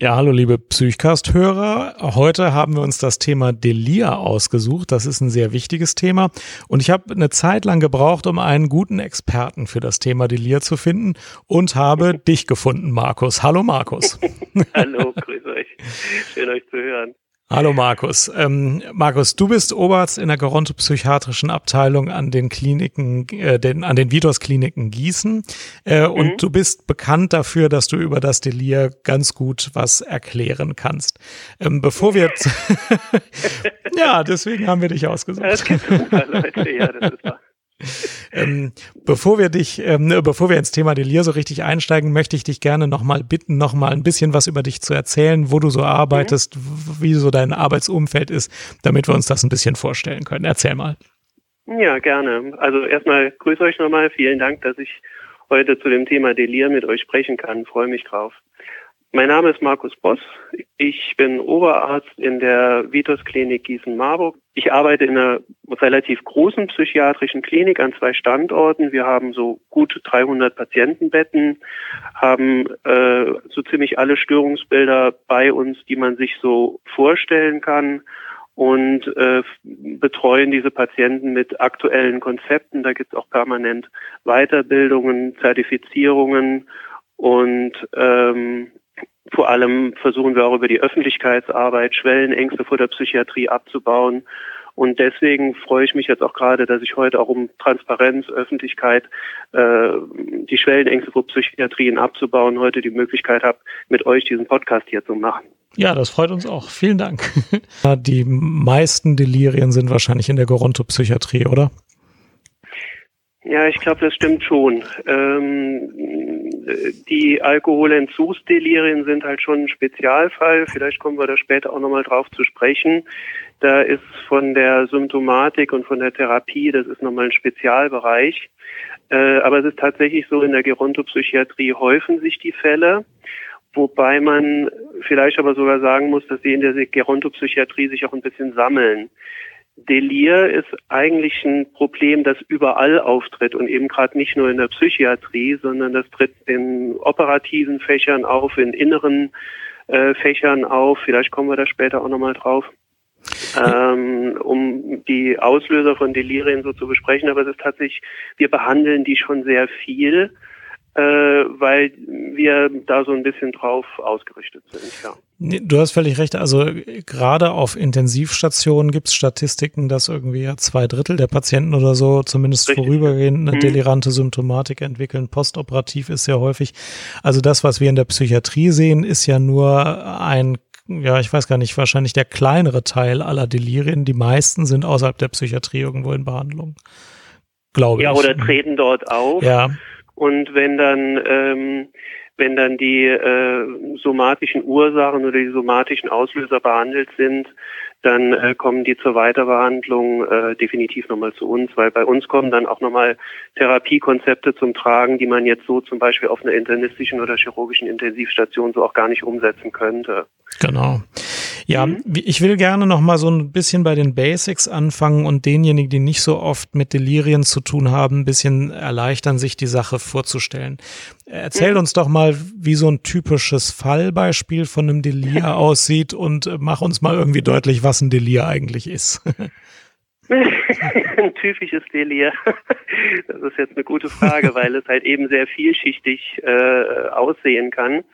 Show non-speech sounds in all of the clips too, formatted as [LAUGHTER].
Ja, hallo liebe Psychcast-Hörer. Heute haben wir uns das Thema Delir ausgesucht. Das ist ein sehr wichtiges Thema. Und ich habe eine Zeit lang gebraucht, um einen guten Experten für das Thema Delir zu finden und habe [LAUGHS] dich gefunden, Markus. Hallo Markus. hallo, grüß euch. Schön euch zu hören. Hallo Markus. Ähm, Markus, du bist Oberarzt in der gerontopsychiatrischen Abteilung an den Kliniken, äh, den, an den Vitos Kliniken Gießen. Äh, mhm. Und du bist bekannt dafür, dass du über das Delir ganz gut was erklären kannst. Ähm, bevor wir [LAUGHS] [LAUGHS] ja, deswegen haben wir dich ausgesucht. Das super, Leute. Ja, das ist wahr. Ähm, bevor wir dich, ähm, bevor wir ins Thema Delir so richtig einsteigen, möchte ich dich gerne nochmal bitten, nochmal ein bisschen was über dich zu erzählen, wo du so arbeitest, mhm. wie so dein Arbeitsumfeld ist, damit wir uns das ein bisschen vorstellen können. Erzähl mal. Ja, gerne. Also erstmal grüße euch nochmal. Vielen Dank, dass ich heute zu dem Thema Delir mit euch sprechen kann. Freue mich drauf. Mein Name ist Markus Boss. Ich bin Oberarzt in der Vitus Klinik Gießen-Marburg. Ich arbeite in einer relativ großen psychiatrischen Klinik an zwei Standorten. Wir haben so gut 300 Patientenbetten, haben äh, so ziemlich alle Störungsbilder bei uns, die man sich so vorstellen kann und äh, betreuen diese Patienten mit aktuellen Konzepten. Da gibt es auch permanent Weiterbildungen, Zertifizierungen und ähm, vor allem versuchen wir auch über die Öffentlichkeitsarbeit Schwellenängste vor der Psychiatrie abzubauen. Und deswegen freue ich mich jetzt auch gerade, dass ich heute auch um Transparenz, Öffentlichkeit, äh, die Schwellenängste vor Psychiatrien abzubauen, heute die Möglichkeit habe, mit euch diesen Podcast hier zu machen. Ja, das freut uns auch. Vielen Dank. [LAUGHS] Die meisten Delirien sind wahrscheinlich in der Gerontopsychiatrie, oder? Ja, ich glaube, das stimmt schon. Ähm, die Alkoholentzugsdelirien sind halt schon ein Spezialfall. Vielleicht kommen wir da später auch nochmal drauf zu sprechen. Da ist von der Symptomatik und von der Therapie, das ist nochmal ein Spezialbereich. Äh, aber es ist tatsächlich so, in der Gerontopsychiatrie häufen sich die Fälle. Wobei man vielleicht aber sogar sagen muss, dass sie in der Gerontopsychiatrie sich auch ein bisschen sammeln. Delir ist eigentlich ein Problem, das überall auftritt und eben gerade nicht nur in der Psychiatrie, sondern das tritt in operativen Fächern auf, in inneren äh, Fächern auf. Vielleicht kommen wir da später auch nochmal drauf, ähm, um die Auslöser von Delirien so zu besprechen. Aber es ist tatsächlich, wir behandeln die schon sehr viel äh, weil wir da so ein bisschen drauf ausgerichtet sind, ja. Du hast völlig recht. Also gerade auf Intensivstationen gibt es Statistiken, dass irgendwie ja zwei Drittel der Patienten oder so zumindest Richtig. vorübergehend eine mhm. delirante Symptomatik entwickeln. Postoperativ ist sehr häufig. Also das, was wir in der Psychiatrie sehen, ist ja nur ein ja, ich weiß gar nicht, wahrscheinlich der kleinere Teil aller Delirien. Die meisten sind außerhalb der Psychiatrie irgendwo in Behandlung. Glaube ja, ich. Ja, oder treten dort auf. Ja. Und wenn dann, ähm, wenn dann die äh, somatischen Ursachen oder die somatischen Auslöser behandelt sind, dann äh, kommen die zur Weiterbehandlung äh, definitiv nochmal zu uns, weil bei uns kommen dann auch nochmal Therapiekonzepte zum Tragen, die man jetzt so zum Beispiel auf einer internistischen oder chirurgischen Intensivstation so auch gar nicht umsetzen könnte. Genau. Ja, mhm. ich will gerne noch mal so ein bisschen bei den Basics anfangen und denjenigen, die nicht so oft mit Delirien zu tun haben, ein bisschen erleichtern, sich die Sache vorzustellen. Erzähl mhm. uns doch mal, wie so ein typisches Fallbeispiel von einem Delir [LAUGHS] aussieht und äh, mach uns mal irgendwie deutlich, was ein Delir eigentlich ist. [LAUGHS] ein typisches Delir. Das ist jetzt eine gute Frage, weil es halt eben sehr vielschichtig äh, aussehen kann.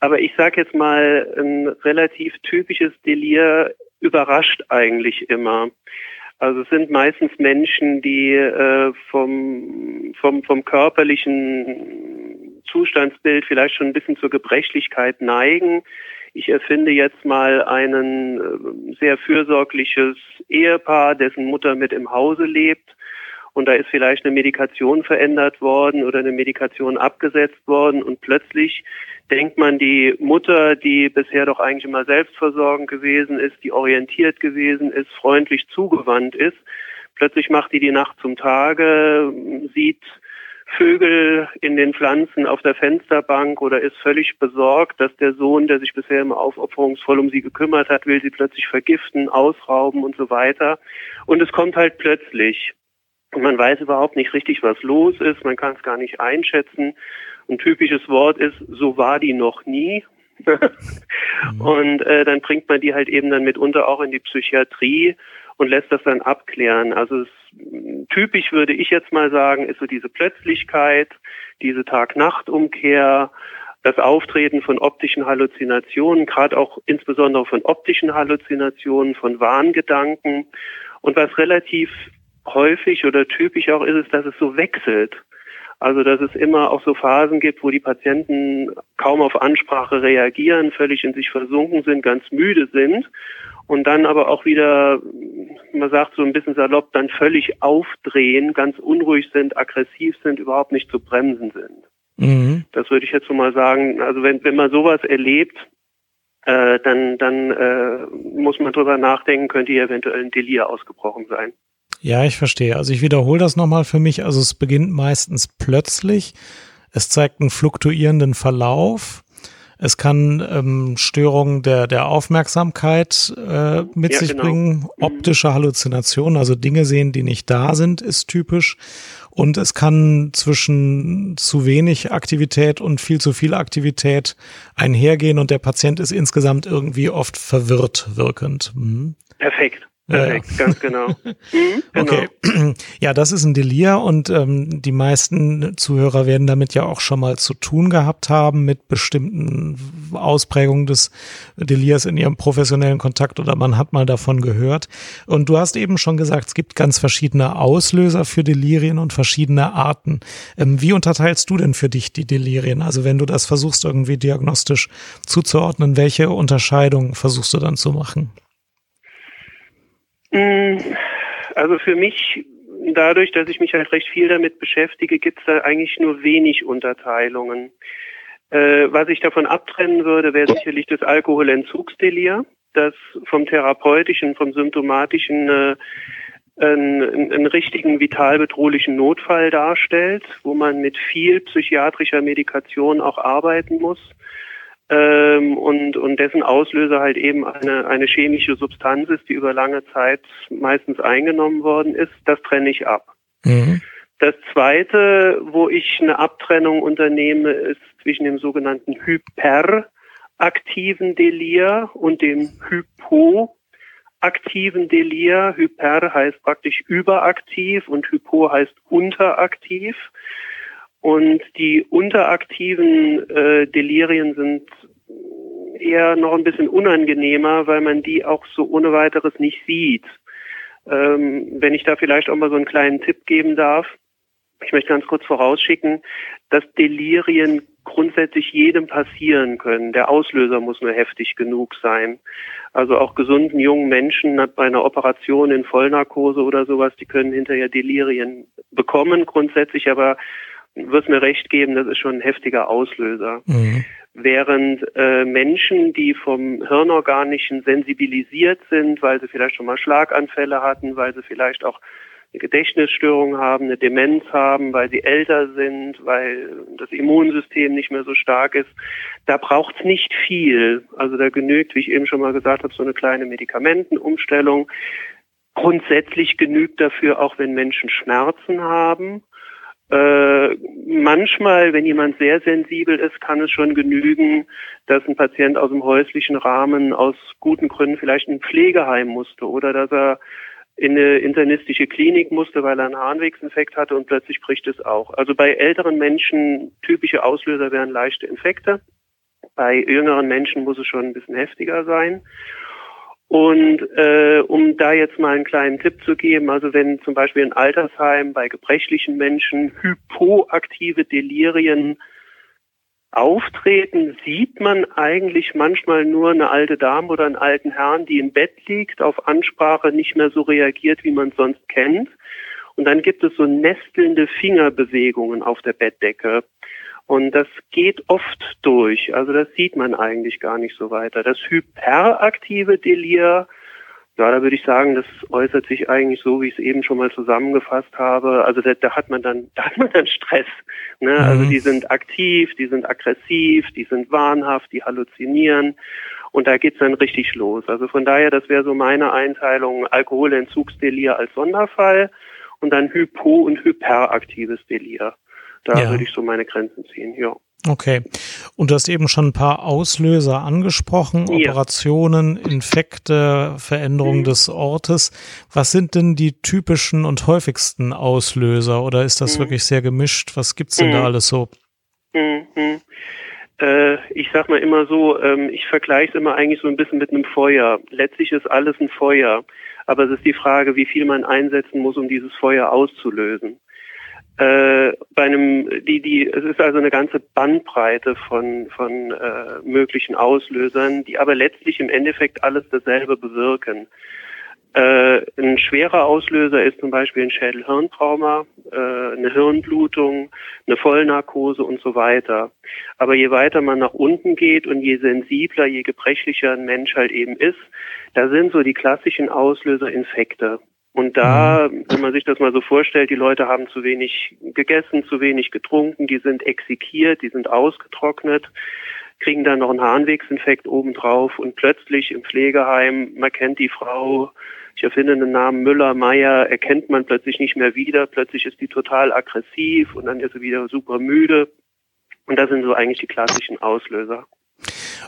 Aber ich sage jetzt mal, ein relativ typisches Delir überrascht eigentlich immer. Also es sind meistens Menschen, die äh, vom, vom, vom körperlichen Zustandsbild vielleicht schon ein bisschen zur Gebrechlichkeit neigen. Ich erfinde jetzt mal ein äh, sehr fürsorgliches Ehepaar, dessen Mutter mit im Hause lebt und da ist vielleicht eine Medikation verändert worden oder eine Medikation abgesetzt worden und plötzlich denkt man, die Mutter, die bisher doch eigentlich immer selbstversorgend gewesen ist, die orientiert gewesen ist, freundlich zugewandt ist, plötzlich macht die die Nacht zum Tage, sieht Vögel in den Pflanzen auf der Fensterbank oder ist völlig besorgt, dass der Sohn, der sich bisher immer aufopferungsvoll um sie gekümmert hat, will sie plötzlich vergiften, ausrauben und so weiter. Und es kommt halt plötzlich. Und man weiß überhaupt nicht richtig, was los ist. Man kann es gar nicht einschätzen. Ein typisches Wort ist, so war die noch nie. [LAUGHS] Und äh, dann bringt man die halt eben dann mitunter auch in die Psychiatrie und lässt das dann abklären. Also es, typisch würde ich jetzt mal sagen, ist so diese Plötzlichkeit, diese Tag-Nacht-Umkehr, das Auftreten von optischen Halluzinationen, gerade auch insbesondere von optischen Halluzinationen, von Wahngedanken. Und was relativ häufig oder typisch auch ist, ist, dass es so wechselt. Also dass es immer auch so Phasen gibt, wo die Patienten kaum auf Ansprache reagieren, völlig in sich versunken sind, ganz müde sind und dann aber auch wieder, man sagt so ein bisschen salopp, dann völlig aufdrehen, ganz unruhig sind, aggressiv sind, überhaupt nicht zu bremsen sind. Mhm. Das würde ich jetzt so mal sagen. Also wenn, wenn man sowas erlebt, äh, dann, dann äh, muss man drüber nachdenken, könnte hier eventuell ein Delir ausgebrochen sein. Ja, ich verstehe. Also ich wiederhole das nochmal für mich. Also es beginnt meistens plötzlich. Es zeigt einen fluktuierenden Verlauf. Es kann ähm, Störungen der, der Aufmerksamkeit äh, mit ja, sich genau. bringen. Mhm. Optische Halluzinationen, also Dinge sehen, die nicht da sind, ist typisch. Und es kann zwischen zu wenig Aktivität und viel zu viel Aktivität einhergehen und der Patient ist insgesamt irgendwie oft verwirrt wirkend. Mhm. Perfekt. Perfekt, ja. ganz genau. [LAUGHS] Mhm, genau. Okay, [CLEARS THROAT] ja, das ist ein Delir und ähm, die meisten Zuhörer werden damit ja auch schon mal zu tun gehabt haben mit bestimmten Ausprägungen des Delirs in ihrem professionellen Kontakt oder man hat mal davon gehört. Und du hast eben schon gesagt, es gibt ganz verschiedene Auslöser für Delirien und verschiedene Arten. Ähm, wie unterteilst du denn für dich die Delirien? Also wenn du das versuchst irgendwie diagnostisch zuzuordnen, welche Unterscheidung versuchst du dann zu machen? Mm, also für mich, dadurch, dass ich mich halt recht viel damit beschäftige, gibt es da eigentlich nur wenig Unterteilungen. Äh, was ich davon abtrennen würde, wäre sicherlich das Alkoholentzugsdelir, das vom therapeutischen, vom symptomatischen äh, einen, einen richtigen vitalbedrohlichen Notfall darstellt, wo man mit viel psychiatrischer Medikation auch arbeiten muss ähm, und, und dessen Auslöser halt eben eine, eine chemische Substanz ist, die über lange Zeit meistens eingenommen worden ist, das trenne ich ab. Mhm. Das zweite, wo ich eine Abtrennung unternehme, ist zwischen dem sogenannten hyperaktiven Delir und dem hypoaktiven Delir. Hyper heißt praktisch überaktiv und hypo heißt unteraktiv. Und die unteraktiven äh, Delirien sind eher noch ein bisschen unangenehmer, weil man die auch so ohne weiteres nicht sieht. Ähm, wenn ich da vielleicht auch mal so einen kleinen Tipp geben darf. Ich möchte ganz kurz vorausschicken, dass Delirien grundsätzlich jedem passieren können. Der Auslöser muss nur heftig genug sein. Also auch gesunden jungen Menschen bei einer Operation in Vollnarkose oder sowas, die können hinterher Delirien bekommen grundsätzlich, aber wirst mir recht geben, das ist schon ein heftiger Auslöser. Mhm. Während äh, Menschen, die vom Hirnorganischen sensibilisiert sind, weil sie vielleicht schon mal Schlaganfälle hatten, weil sie vielleicht auch eine Gedächtnisstörung haben, eine Demenz haben, weil sie älter sind, weil das Immunsystem nicht mehr so stark ist, da braucht's nicht viel. Also da genügt, wie ich eben schon mal gesagt habe, so eine kleine Medikamentenumstellung. Grundsätzlich genügt dafür auch, wenn Menschen Schmerzen haben äh, manchmal, wenn jemand sehr sensibel ist, kann es schon genügen, dass ein Patient aus dem häuslichen Rahmen aus guten Gründen vielleicht in ein Pflegeheim musste oder dass er in eine internistische Klinik musste, weil er einen Harnwegsinfekt hatte und plötzlich bricht es auch. Also bei älteren Menschen typische Auslöser wären leichte Infekte. Bei jüngeren Menschen muss es schon ein bisschen heftiger sein. Und äh, um da jetzt mal einen kleinen Tipp zu geben, also wenn zum Beispiel in Altersheim bei gebrechlichen Menschen hypoaktive Delirien auftreten, sieht man eigentlich manchmal nur eine alte Dame oder einen alten Herrn, die im Bett liegt, auf Ansprache nicht mehr so reagiert, wie man sonst kennt. Und dann gibt es so nestelnde Fingerbewegungen auf der Bettdecke. Und das geht oft durch. Also das sieht man eigentlich gar nicht so weiter. Das hyperaktive Delir, ja, da würde ich sagen, das äußert sich eigentlich so, wie ich es eben schon mal zusammengefasst habe. Also da, da hat man dann, [LAUGHS] da hat man dann Stress. Ne? Also mhm. Also die sind aktiv, die sind aggressiv, die sind wahnhaft, die halluzinieren. Und da geht's dann richtig los. Also von daher, das wäre so meine Einteilung, Alkoholentzugsdelir als Sonderfall und dann Hypo- und hyperaktives Delir. Da ja. würde ich so meine Grenzen ziehen, ja. Okay. Und du hast eben schon ein paar Auslöser angesprochen, ja. Operationen, Infekte, Veränderung mhm. des Ortes. Was sind denn die typischen und häufigsten Auslöser oder ist das mhm. wirklich sehr gemischt? Was gibt's denn mhm. da alles so? Mhm. Äh, ich sag mal immer so, ähm, ich vergleiche es immer eigentlich so ein bisschen mit einem Feuer. Letztlich ist alles ein Feuer. Aber es ist die Frage, wie viel man einsetzen muss, um dieses Feuer auszulösen. Äh, bei einem, die, die, es ist also eine ganze Bandbreite von, von äh, möglichen Auslösern, die aber letztlich im Endeffekt alles dasselbe bewirken. Äh, ein schwerer Auslöser ist zum Beispiel ein Schädel-Hirntrauma, äh, eine Hirnblutung, eine Vollnarkose und so weiter. Aber je weiter man nach unten geht und je sensibler, je gebrechlicher ein Mensch halt eben ist, da sind so die klassischen Auslöser Infekte. Und da, mhm. wenn man sich das mal so vorstellt, die Leute haben zu wenig gegessen, zu wenig getrunken, die sind exekiert, die sind ausgetrocknet, kriegen dann noch einen Harnwegsinfekt obendrauf und plötzlich im Pflegeheim, man kennt die Frau, ich erfinde den Namen Müller, Meier, erkennt man plötzlich nicht mehr wieder, plötzlich ist die total aggressiv und dann ist sie wieder super müde. Und das sind so eigentlich die klassischen Auslöser.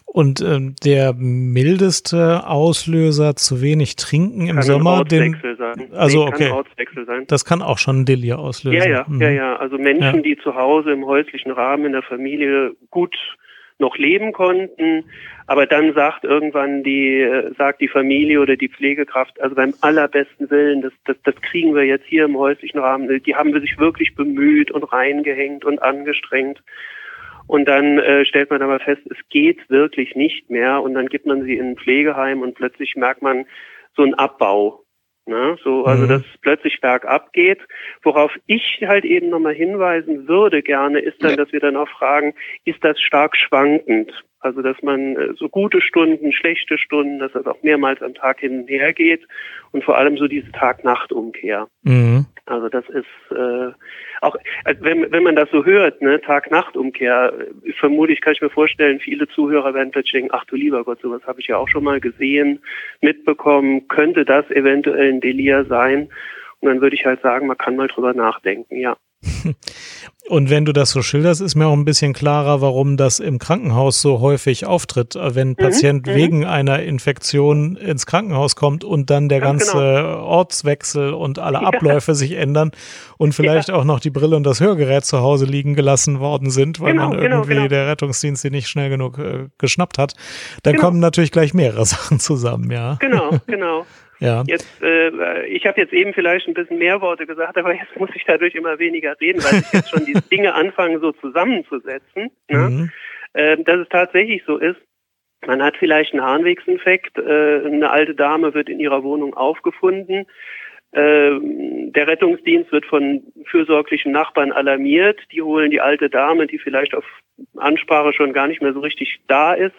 Und ähm, der mildeste Auslöser zu wenig trinken im kann Sommer, den also nee, okay, sein. das kann auch schon ein Delir auslösen. Ja, ja, mhm. ja, ja. Also Menschen, ja. die zu Hause im häuslichen Rahmen in der Familie gut noch leben konnten, aber dann sagt irgendwann die sagt die Familie oder die Pflegekraft, also beim allerbesten Willen, das, das, das kriegen wir jetzt hier im häuslichen Rahmen, die haben sich wirklich bemüht und reingehängt und angestrengt. Und dann äh, stellt man aber fest, es geht wirklich nicht mehr. Und dann gibt man sie in ein Pflegeheim und plötzlich merkt man so einen Abbau. Ne? So, also mhm. dass es plötzlich bergab geht. Worauf ich halt eben nochmal hinweisen würde gerne, ist dann, dass wir dann auch fragen, ist das stark schwankend? Also dass man äh, so gute Stunden, schlechte Stunden, dass das auch mehrmals am Tag hin und her geht und vor allem so diese Tag-Nacht-Umkehr. Mhm. Also das ist äh, auch, also wenn, wenn man das so hört, ne, Tag-Nacht-Umkehr, äh, vermutlich kann ich mir vorstellen, viele Zuhörer werden plötzlich denken, ach du lieber Gott, sowas habe ich ja auch schon mal gesehen, mitbekommen, könnte das eventuell ein Delir sein? Und dann würde ich halt sagen, man kann mal drüber nachdenken, ja. [LAUGHS] Und wenn du das so schilderst, ist mir auch ein bisschen klarer, warum das im Krankenhaus so häufig auftritt, äh, wenn ein mhm, Patient mhm. wegen einer Infektion ins Krankenhaus kommt und dann der Ganz ganze genau. Ortswechsel und alle Abläufe ja. sich ändern und vielleicht ja. auch noch die Brille und das Hörgerät zu Hause liegen gelassen worden sind, weil genau, man genau, irgendwie genau, der Rettungsdienst sie nicht schnell genug äh, geschnappt hat, dann genau. kommen natürlich gleich mehrere [LAUGHS] Sachen zusammen, ja. Genau, [LAUGHS] genau. Ja. Jetzt, äh, ich habe jetzt eben vielleicht ein bisschen mehr Worte gesagt, aber jetzt muss ich dadurch immer weniger reden, weil ich jetzt schon die Dinge anfange so zusammenzusetzen. Ne? Mhm. Äh, dass es tatsächlich so ist, man hat vielleicht einen Harnwegsinfekt, äh, eine alte Dame wird in ihrer Wohnung aufgefunden, äh, der Rettungsdienst wird von fürsorglichen Nachbarn alarmiert, die holen die alte Dame, die vielleicht auf Ansprache schon gar nicht mehr so richtig da ist,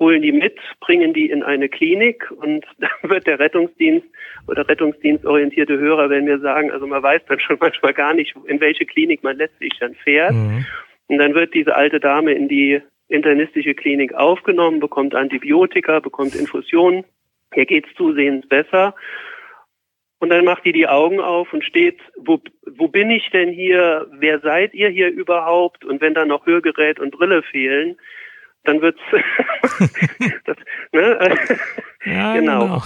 holen die mit, bringen die in eine Klinik und [LAUGHS] dann wird der Rettungsdienst oder rettungsdienstorientierte Hörer, wenn wir sagen, also man weiß dann schon [LAUGHS] manchmal gar nicht, in welche Klinik man letztlich dann fährt. Mhm. Und dann wird diese alte Dame in die internistische Klinik aufgenommen, bekommt Antibiotika, bekommt Infusionen. Hier geht's zusehends besser. Und dann macht die die Augen auf und steht, wo, wo bin ich denn hier? Wer seid ihr hier überhaupt? Und wenn dann noch Hörgerät und Brille fehlen, dann wird's [LAUGHS] [LAUGHS] das, ne? ja, [LAUGHS] genau.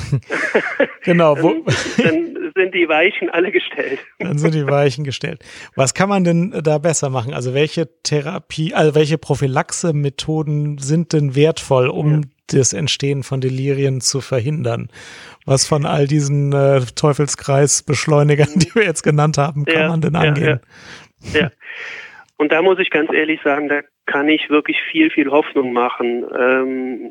Genau, genau wo, dann sind die Weichen alle gestellt. Dann sind die Weichen gestellt. Was kann man denn da besser machen? Also welche Therapie, also welche Prophylaxe-Methoden sind denn wertvoll, um ja. das Entstehen von Delirien zu verhindern? Was von all diesen äh, Teufelskreisbeschleunigern, die wir jetzt genannt haben, kann ja, man denn angehen? ja. ja. Und da muss ich ganz ehrlich sagen, da kann ich wirklich viel, viel Hoffnung machen. Ähm,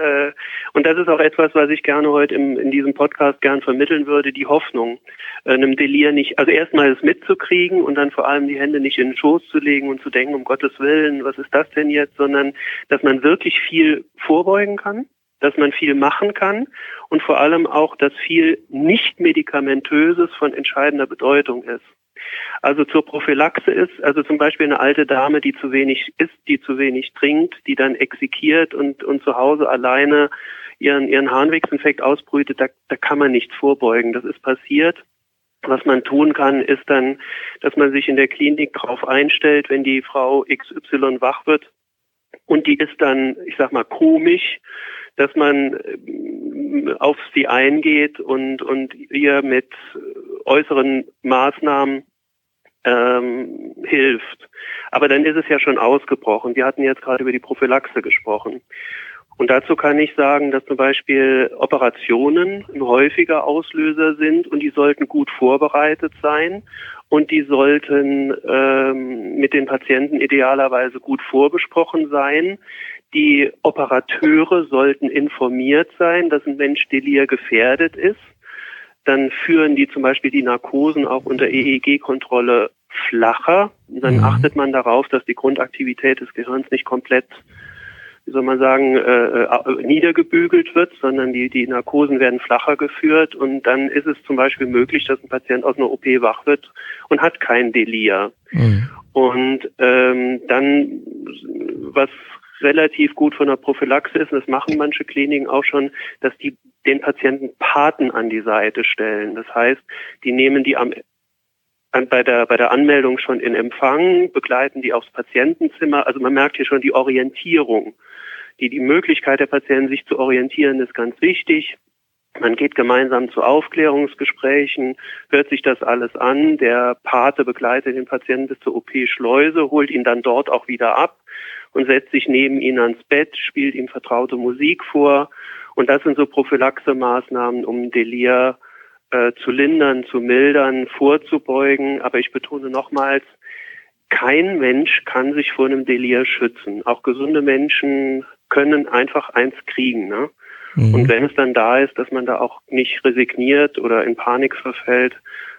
äh, und das ist auch etwas, was ich gerne heute im, in diesem Podcast gern vermitteln würde, die Hoffnung, äh, einem Delir nicht, also erstmal es mitzukriegen und dann vor allem die Hände nicht in den Schoß zu legen und zu denken, um Gottes Willen, was ist das denn jetzt, sondern dass man wirklich viel vorbeugen kann, dass man viel machen kann und vor allem auch, dass viel nicht medikamentöses von entscheidender Bedeutung ist. Also zur Prophylaxe ist, also zum Beispiel eine alte Dame, die zu wenig isst, die zu wenig trinkt, die dann exekiert und, und zu Hause alleine ihren, ihren Harnwegsinfekt ausbrütet, da, da kann man nichts vorbeugen. Das ist passiert. Was man tun kann, ist dann, dass man sich in der Klinik darauf einstellt, wenn die Frau XY wach wird und die ist dann, ich sag mal, komisch, dass man äh, auf sie eingeht und, und ihr mit äußeren Maßnahmen ähm, hilft. Aber dann ist es ja schon ausgebrochen. Wir hatten jetzt gerade über die Prophylaxe gesprochen. Und dazu kann ich sagen, dass zum Beispiel Operationen ein häufiger Auslöser sind und die sollten gut vorbereitet sein und die sollten ähm, mit den Patienten idealerweise gut vorbesprochen sein. Die Operateure sollten informiert sein, dass ein Mensch Delir gefährdet ist dann führen die zum Beispiel die Narkosen auch unter EEG-Kontrolle flacher. Dann mhm. achtet man darauf, dass die Grundaktivität des Gehirns nicht komplett, wie soll man sagen, äh, äh, niedergebügelt wird, sondern die, die Narkosen werden flacher geführt und dann ist es zum Beispiel möglich, dass ein Patient aus einer OP wach wird und hat kein Delir. Mhm. Und ähm, dann, was relativ gut von der Prophylaxe ist, und das machen manche Kliniken auch schon, dass die den Patienten Paten an die Seite stellen. Das heißt, die nehmen die am bei der, bei der Anmeldung schon in Empfang, begleiten die aufs Patientenzimmer. Also man merkt hier schon die Orientierung. Die, die Möglichkeit der Patienten, sich zu orientieren, ist ganz wichtig. Man geht gemeinsam zu Aufklärungsgesprächen, hört sich das alles an. Der Pate begleitet den Patienten bis zur OP-Schleuse, holt ihn dann dort auch wieder ab und setzt sich neben ihn ans Bett, spielt ihm vertraute Musik vor und das sind so Prophylaxe-Maßnahmen, um Delir äh, zu lindern, zu mildern, vorzubeugen. Aber ich betone nochmals, kein Mensch kann sich vor einem Delir schützen. Auch gesunde Menschen können einfach eins kriegen. Ne? Mhm. Und wenn es dann da ist, dass man da auch nicht resigniert oder in Panik verfällt,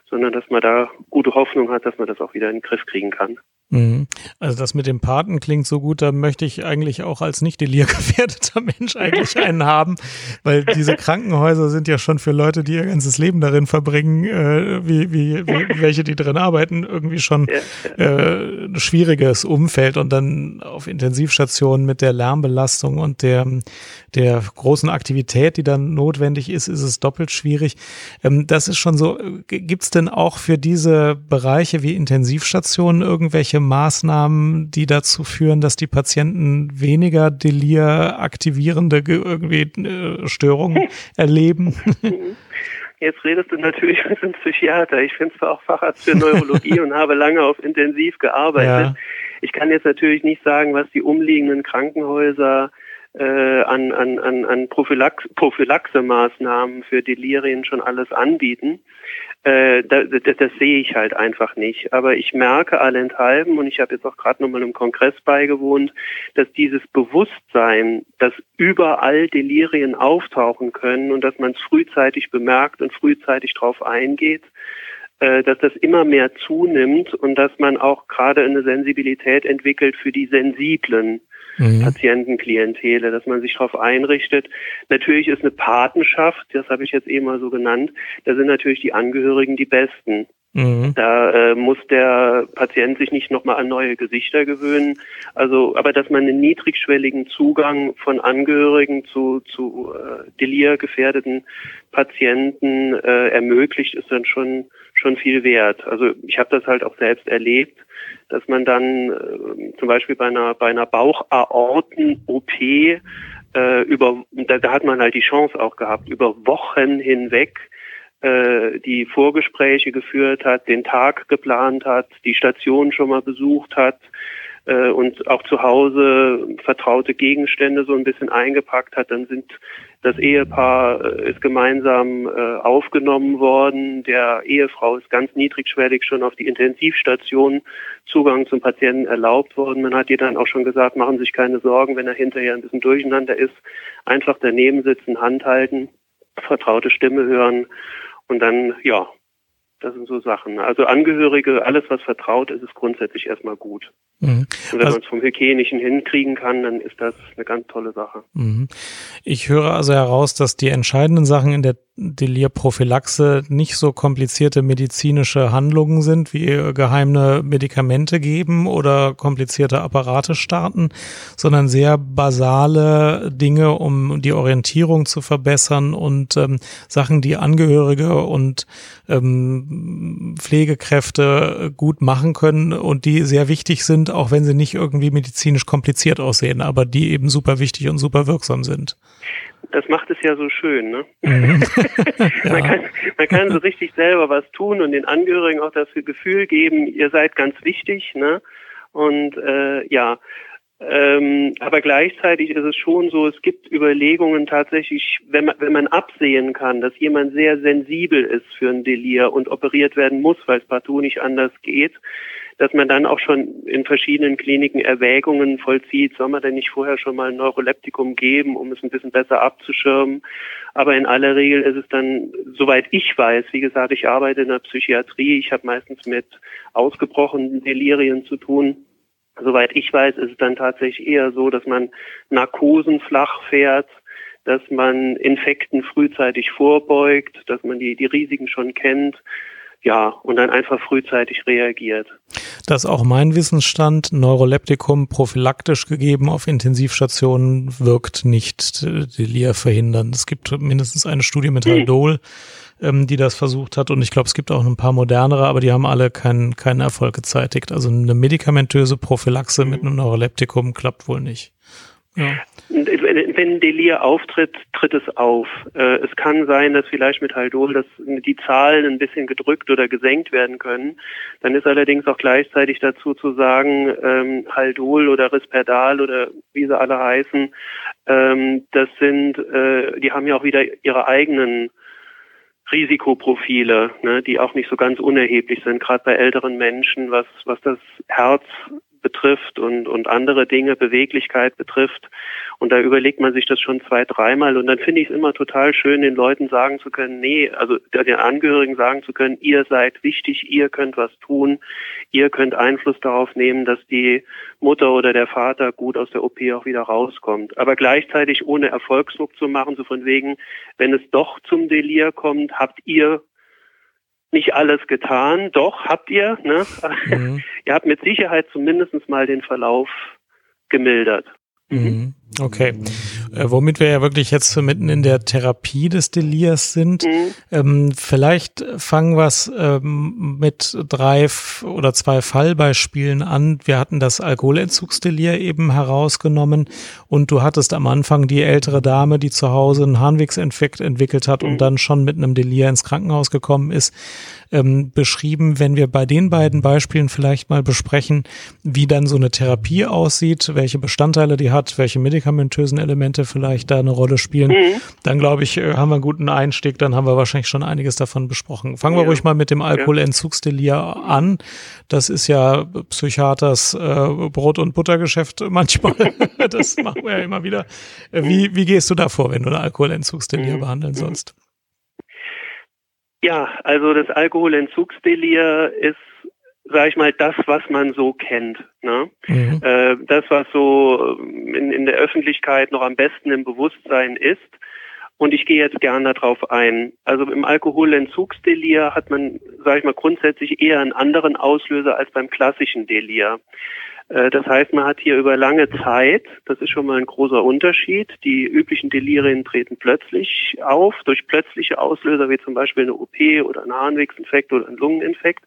sondern dass man da gute Hoffnung hat, dass man das auch wieder in den Griff kriegen kann. Mhm. Also das mit dem Paten klingt so gut, da möchte ich eigentlich auch als nicht delirgefährdeter [LAUGHS] Mensch eigentlich einen haben, weil diese Krankenhäuser sind ja schon für Leute, die ihr ganzes Leben darin verbringen, äh, wie, wie, wie welche, die drin arbeiten, irgendwie schon äh, ein schwieriges Umfeld und dann auf Intensivstationen mit der Lärmbelastung und der, der großen Aktivität, die dann notwendig ist, ist es doppelt schwierig. Ähm, das ist schon so, gibt's denn auch für diese Bereiche wie Intensivstationen irgendwelche Maßnahmen, die dazu führen, dass die Patienten weniger Delir aktivierende irgendwie äh, Störungen [LAUGHS] erleben? [LAUGHS] Jetzt redest du natürlich mit einem Psychiater. Ich bin zwar auch Facharzt für Neurologie [LAUGHS] und habe lange auf Intensiv gearbeitet. Ja. Ich kann jetzt natürlich nicht sagen, was die umliegenden Krankenhäuser äh, an, an, an, an Prophylax Prophylaxe-Maßnahmen für Delirien schon alles anbieten. Äh, das, das, sehe ich halt einfach nicht. Aber ich merke allenthalben, und ich habe jetzt auch gerade nochmal im Kongress beigewohnt, dass dieses Bewusstsein, dass überall Delirien auftauchen können und dass man es frühzeitig bemerkt und frühzeitig darauf eingeht, äh, dass das immer mehr zunimmt und dass man auch gerade eine Sensibilität entwickelt für die sensiblen mhm. Patientenklientele, dass man sich darauf einrichtet. Natürlich ist eine Patenschaft, das habe ich jetzt eben mal so genannt, da sind natürlich die Angehörigen die Besten. Mhm. Da äh, muss der Patient sich nicht nochmal an neue Gesichter gewöhnen. Also, aber dass man einen niedrigschwelligen Zugang von Angehörigen zu, zu äh, delirgefährdeten Patienten äh, ermöglicht, ist dann schon schon viel wert. Also ich habe das halt auch selbst erlebt, dass man dann äh, zum Beispiel bei einer bei einer Bauchaorten-OP äh, über da, da hat man halt die Chance auch gehabt, über Wochen hinweg äh, die Vorgespräche geführt hat, den Tag geplant hat, die Station schon mal besucht hat, äh, und auch zu Hause vertraute Gegenstände so ein bisschen eingepackt hat, dann sind das Ehepaar äh, ist gemeinsam äh, aufgenommen worden. Der Ehefrau ist ganz niedrigschwellig schon auf die Intensivstation Zugang zum Patienten erlaubt worden. Man hat ihr dann auch schon gesagt, machen sich keine Sorgen, wenn er hinterher ein bisschen durcheinander ist, einfach daneben sitzen, Hand halten, vertraute Stimme hören und dann, ja, das sind so Sachen. Also Angehörige, alles was vertraut ist, ist grundsätzlich erstmal gut. Mhm. Und wenn also, man es vom Hygienischen hinkriegen kann, dann ist das eine ganz tolle Sache. Mhm. Ich höre also heraus, dass die entscheidenden Sachen in der Delirprophylaxe nicht so komplizierte medizinische Handlungen sind, wie geheime Medikamente geben oder komplizierte Apparate starten, sondern sehr basale Dinge, um die Orientierung zu verbessern und ähm, Sachen, die Angehörige und ähm, Pflegekräfte gut machen können und die sehr wichtig sind, auch wenn sie nicht irgendwie medizinisch kompliziert aussehen, aber die eben super wichtig und super wirksam sind. Das macht es ja so schön, ne? Mhm. [LAUGHS] ja. man, kann, man kann so richtig selber was tun und den Angehörigen auch das Gefühl geben, ihr seid ganz wichtig, ne? Und äh, ja, ähm, aber gleichzeitig ist es schon so, es gibt Überlegungen tatsächlich, wenn man, wenn man absehen kann, dass jemand sehr sensibel ist für ein Delir und operiert werden muss, weil es partout nicht anders geht, dass man dann auch schon in verschiedenen Kliniken Erwägungen vollzieht, soll man denn nicht vorher schon mal ein Neuroleptikum geben, um es ein bisschen besser abzuschirmen. Aber in aller Regel ist es dann, soweit ich weiß, wie gesagt, ich arbeite in der Psychiatrie, ich habe meistens mit ausgebrochenen Delirien zu tun. Soweit ich weiß, ist es dann tatsächlich eher so, dass man Narkosen flach fährt, dass man Infekten frühzeitig vorbeugt, dass man die, die Risiken schon kennt, ja, und dann einfach frühzeitig reagiert. Das ist auch mein Wissensstand. Neuroleptikum prophylaktisch gegeben auf Intensivstationen wirkt nicht Delir verhindern. Es gibt mindestens eine Studie mit Haldol, ähm, die das versucht hat. Und ich glaube, es gibt auch ein paar modernere, aber die haben alle keinen keinen Erfolg gezeitigt. Also eine medikamentöse Prophylaxe mhm. mit einem Neuroleptikum klappt wohl nicht. Ja. Wenn Delir auftritt, tritt es auf. Äh, es kann sein, dass vielleicht mit Haldol dass die Zahlen ein bisschen gedrückt oder gesenkt werden können. Dann ist allerdings auch gleichzeitig dazu zu sagen, ähm, Haldol oder Risperdal oder wie sie alle heißen, ähm, das sind, äh, die haben ja auch wieder ihre eigenen Risikoprofile, ne, die auch nicht so ganz unerheblich sind, gerade bei älteren Menschen, was, was das Herz betrifft und, und andere Dinge, Beweglichkeit betrifft. Und da überlegt man sich das schon zwei, dreimal. Und dann finde ich es immer total schön, den Leuten sagen zu können, nee, also den Angehörigen sagen zu können, ihr seid wichtig, ihr könnt was tun, ihr könnt Einfluss darauf nehmen, dass die Mutter oder der Vater gut aus der OP auch wieder rauskommt. Aber gleichzeitig ohne Erfolgsdruck zu machen, so von wegen, wenn es doch zum Delir kommt, habt ihr nicht alles getan. Doch, habt ihr. Ne? Mhm. [LAUGHS] ihr habt mit Sicherheit zumindest mal den Verlauf gemildert. Mhm. Okay. Äh, womit wir ja wirklich jetzt mitten in der Therapie des Delirs sind. Mhm. Ähm, vielleicht fangen wir ähm, mit drei oder zwei Fallbeispielen an. Wir hatten das Alkoholentzugsdelir eben herausgenommen und du hattest am Anfang die ältere Dame, die zu Hause einen Harnwegsinfekt entwickelt hat mhm. und dann schon mit einem Delir ins Krankenhaus gekommen ist ähm, beschrieben. Wenn wir bei den beiden Beispielen vielleicht mal besprechen, wie dann so eine Therapie aussieht, welche Bestandteile die hat, welche medikamentösen Elemente vielleicht da eine Rolle spielen, mhm. dann glaube ich, äh, haben wir einen guten Einstieg, dann haben wir wahrscheinlich schon einiges davon besprochen. Fangen wir ruhig mal mit dem Alkoholentzugsdelir an. Das ist ja Psychiaters äh, Brot- und Buttergeschäft [LAUGHS] manchmal. das machen wir ja immer wieder. Äh, wie, wie gehst du da vor, wenn du ein Alkoholentzugsdelir mhm. behandeln sollst? Ja, also das Alkoholentzugsdelir ist, sage ich mal, das, was man so kennt. Ne? Mhm. Äh, das, was so in, in der Öffentlichkeit noch am besten im Bewusstsein ist. Und ich gehe jetzt gerne darauf ein. Also im Alkoholentzugsdelir hat man, sage ich mal, grundsätzlich eher einen anderen Auslöser als beim klassischen Delir. Äh, das heißt, man hat hier über lange Zeit, das ist schon mal ein großer Unterschied, die üblichen Delirien treten plötzlich auf, durch plötzliche Auslöser wie zum Beispiel eine OP oder ein Harnwegsinfekt oder ein Lungeninfekt.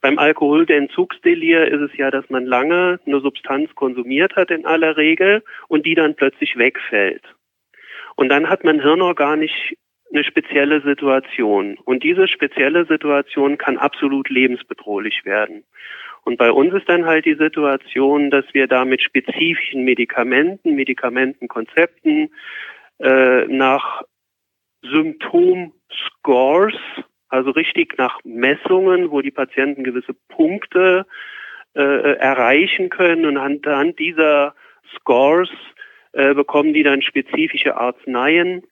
Beim Alkohol, der ist es ja, dass man lange eine Substanz konsumiert hat in aller Regel und die dann plötzlich wegfällt. Und dann hat man hirnorganisch eine spezielle Situation. Und diese spezielle Situation kann absolut lebensbedrohlich werden. Und bei uns ist dann halt die Situation, dass wir da mit spezifischen Medikamenten, Medikamentenkonzepten äh, nach Symptomscores, also richtig nach Messungen, wo die Patienten gewisse Punkte äh, erreichen können und anhand dieser Scores äh, bekommen die dann spezifische Arzneien.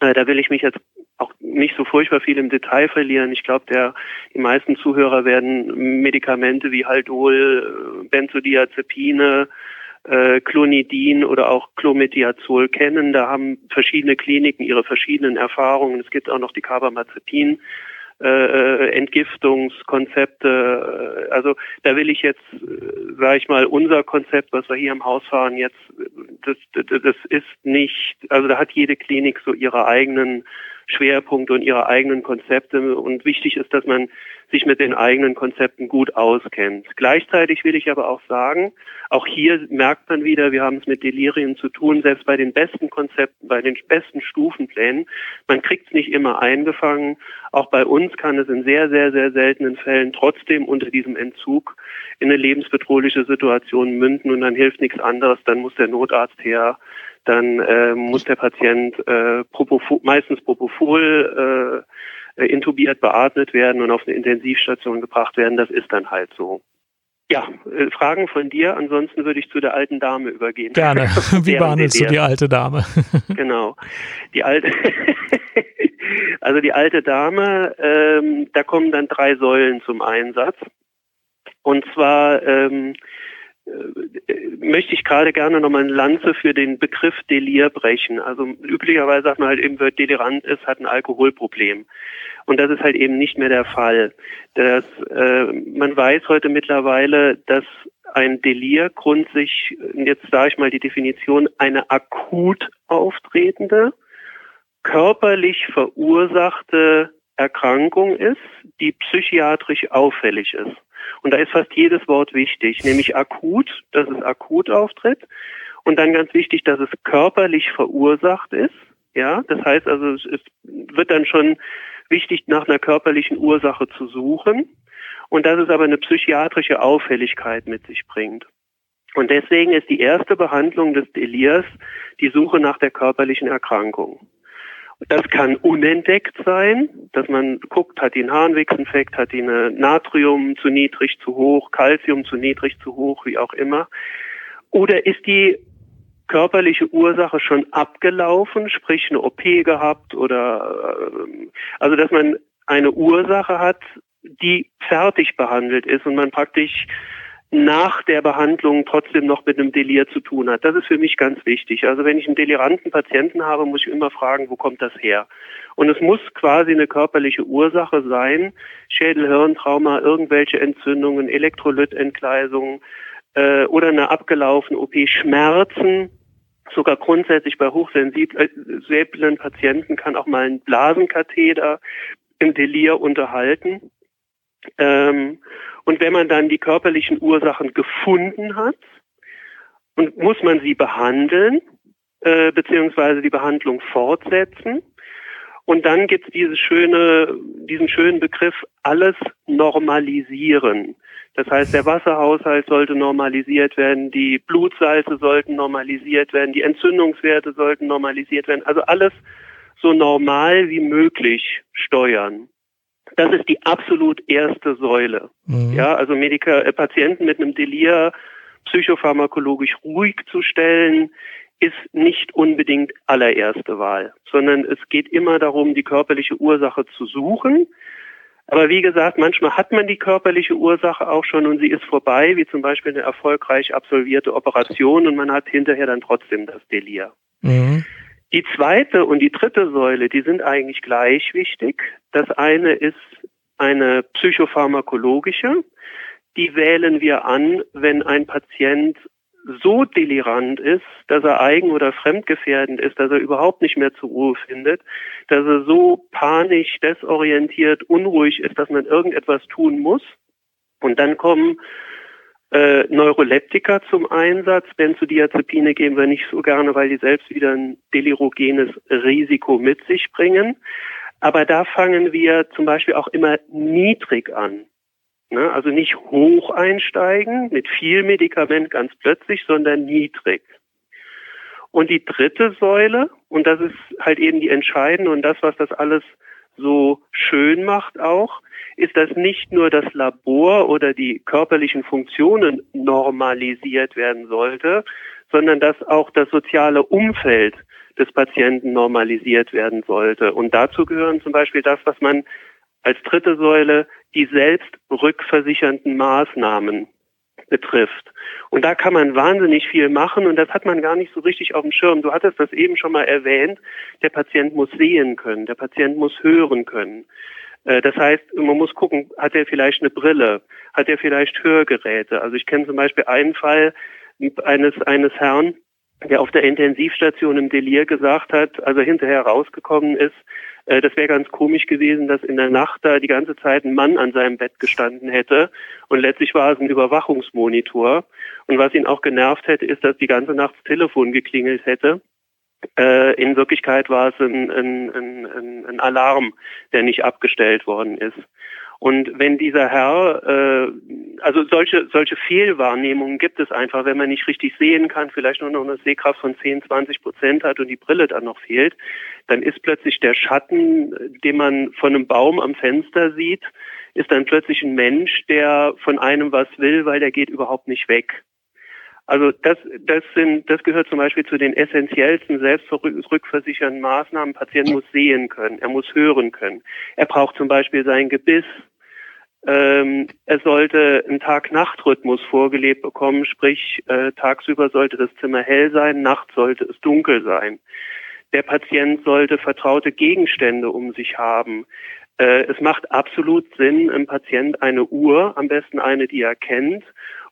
Äh, da will ich mich jetzt auch nicht so furchtbar viel im Detail verlieren. Ich glaube, der die meisten Zuhörer werden Medikamente wie Haldol, äh, Benzodiazepine, äh, Clonidin oder auch Clometiazol kennen. Da haben verschiedene Kliniken ihre verschiedenen Erfahrungen. Es gibt auch noch die Carbamazepin äh, äh, Entgiftungskonzepte. Also da will ich jetzt, äh, sage ich mal, unser Konzept, was wir hier im Haus fahren, jetzt, das, das, das ist nicht, also da hat jede Klinik so ihre eigenen Schwerpunkte und ihre eigenen Konzepte. Und wichtig ist, dass man sich mit den eigenen Konzepten gut auskennt. Gleichzeitig will ich aber auch sagen, auch hier merkt man wieder, wir haben es mit Delirien zu tun, selbst bei den besten Konzepten, bei den besten Stufenplänen, man kriegt es nicht immer eingefangen. Auch bei uns kann es in sehr, sehr, sehr seltenen Fällen trotzdem unter diesem Entzug in eine lebensbedrohliche Situation münden und dann hilft nichts anderes, dann muss der Notarzt her, dann äh, muss der Patient äh, Propofol, meistens Propofol äh, intubiert, beatmet werden und auf eine Intensivstation gebracht werden. Das ist dann halt so. Ja, äh, Fragen von dir. Ansonsten würde ich zu der alten Dame übergehen. Gerne. [LAUGHS] Wie behandelst du die alte Dame? [LAUGHS] [LAUGHS] genau. Die alte, also die alte Dame, ähm, da kommen dann drei Säulen zum Einsatz. Und zwar ähm, äh, möchte ich gerade gerne nochmal eine Lanze für den Begriff Delir brechen. Also üblicherweise sagt man halt eben, wer delirant ist, hat ein Alkoholproblem. Und das ist halt eben nicht mehr der Fall. Das, äh, man weiß heute mittlerweile, dass ein Delir grundsätzlich, jetzt sage ich mal die Definition, eine akut auftretende, körperlich verursachte Erkrankung ist, die psychiatrisch auffällig ist. Und da ist fast jedes Wort wichtig, nämlich akut, dass es akut auftritt. Und dann ganz wichtig, dass es körperlich verursacht ist. Ja, das heißt also, es wird dann schon wichtig, nach einer körperlichen Ursache zu suchen. Und dass es aber eine psychiatrische Auffälligkeit mit sich bringt. Und deswegen ist die erste Behandlung des Delirs die Suche nach der körperlichen Erkrankung. Das kann unentdeckt sein, dass man guckt, hat die einen Harnwegsinfekt, hat die eine Natrium zu niedrig, zu hoch, Calcium zu niedrig, zu hoch, wie auch immer. Oder ist die körperliche Ursache schon abgelaufen, sprich eine OP gehabt oder äh, also dass man eine Ursache hat, die fertig behandelt ist und man praktisch nach der Behandlung trotzdem noch mit einem Delir zu tun hat. Das ist für mich ganz wichtig. Also wenn ich einen deliranten Patienten habe, muss ich immer fragen, wo kommt das her? Und es muss quasi eine körperliche Ursache sein, Schädel-Hirntrauma, irgendwelche Entzündungen, Elektrolytentgleisungen äh, oder eine abgelaufene OP, Schmerzen, sogar grundsätzlich bei hochsensiblen Patienten kann auch mal ein Blasenkatheter im Delir unterhalten. Ähm, und wenn man dann die körperlichen Ursachen gefunden hat, und muss man sie behandeln, äh, beziehungsweise die Behandlung fortsetzen. Und dann gibt es diese schöne, diesen schönen Begriff, alles normalisieren. Das heißt, der Wasserhaushalt sollte normalisiert werden, die Blutsalze sollten normalisiert werden, die Entzündungswerte sollten normalisiert werden. Also alles so normal wie möglich steuern. Das ist die absolut erste Säule. Mhm. Ja, also Medika äh, Patienten mit einem Delir psychopharmakologisch ruhig zu stellen, ist nicht unbedingt allererste Wahl, sondern es geht immer darum, die körperliche Ursache zu suchen. Aber wie gesagt, manchmal hat man die körperliche Ursache auch schon und sie ist vorbei, wie zum Beispiel eine erfolgreich absolvierte Operation und man hat hinterher dann trotzdem das Delir. Mhm. Die zweite und die dritte Säule, die sind eigentlich gleich wichtig. Das eine ist eine psychopharmakologische. Die wählen wir an, wenn ein Patient so delirant ist, dass er eigen- oder fremdgefährdend ist, dass er überhaupt nicht mehr zur Ruhe findet, dass er so panisch, desorientiert, unruhig ist, dass man irgendetwas tun muss. Und dann kommen äh, Neuroleptika zum Einsatz. Benzodiazepine geben wir nicht so gerne, weil die selbst wieder ein delirogenes Risiko mit sich bringen. Aber da fangen wir zum Beispiel auch immer niedrig an. Ne? Also nicht hoch einsteigen mit viel Medikament ganz plötzlich, sondern niedrig. Und die dritte Säule, und das ist halt eben die entscheidende und das, was das alles so schön macht auch, ist, dass nicht nur das Labor oder die körperlichen Funktionen normalisiert werden sollte, sondern dass auch das soziale Umfeld des Patienten normalisiert werden sollte. Und dazu gehören zum Beispiel das, was man als dritte Säule die selbstrückversichernden Maßnahmen betrifft. Und da kann man wahnsinnig viel machen und das hat man gar nicht so richtig auf dem Schirm. Du hattest das eben schon mal erwähnt. Der Patient muss sehen können, der Patient muss hören können. Äh, das heißt, man muss gucken, hat er vielleicht eine Brille, hat er vielleicht Hörgeräte. Also ich kenne zum Beispiel einen Fall eines, eines Herrn, der auf der Intensivstation im Delir gesagt hat, also hinterher rausgekommen ist, äh, das wäre ganz komisch gewesen, dass in der Nacht da die ganze Zeit ein Mann an seinem Bett gestanden hätte und letztlich war es ein Überwachungsmonitor. Und was ihn auch genervt hätte, ist, dass die ganze Nacht das Telefon geklingelt hätte. Äh, in Wirklichkeit war es ein, ein, ein, ein Alarm, der nicht abgestellt worden ist. Und wenn dieser Herr, äh, also solche, solche Fehlwahrnehmungen gibt es einfach, wenn man nicht richtig sehen kann, vielleicht nur noch eine Sehkraft von 10, 20 Prozent hat und die Brille dann noch fehlt, dann ist plötzlich der Schatten, den man von einem Baum am Fenster sieht, ist dann plötzlich ein Mensch, der von einem was will, weil der geht überhaupt nicht weg. Also das, das sind, das gehört zum Beispiel zu den essentiellsten selbstrückversichernden Maßnahmen. Ein Patient muss sehen können, er muss hören können. Er braucht zum Beispiel sein Gebiss ähm, er sollte einen Tag-Nacht-Rhythmus vorgelebt bekommen, sprich äh, tagsüber sollte das Zimmer hell sein, nachts sollte es dunkel sein. Der Patient sollte vertraute Gegenstände um sich haben. Äh, es macht absolut Sinn, einem Patient eine Uhr, am besten eine, die er kennt,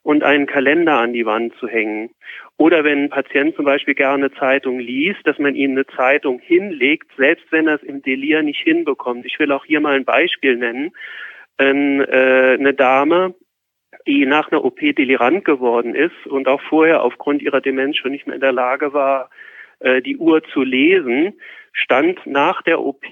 und einen Kalender an die Wand zu hängen. Oder wenn ein Patient zum Beispiel gerne Zeitung liest, dass man ihm eine Zeitung hinlegt, selbst wenn er es im Delir nicht hinbekommt. Ich will auch hier mal ein Beispiel nennen ein, äh, eine Dame, die nach einer OP delirant geworden ist und auch vorher aufgrund ihrer Demenz schon nicht mehr in der Lage war, äh, die Uhr zu lesen, stand nach der OP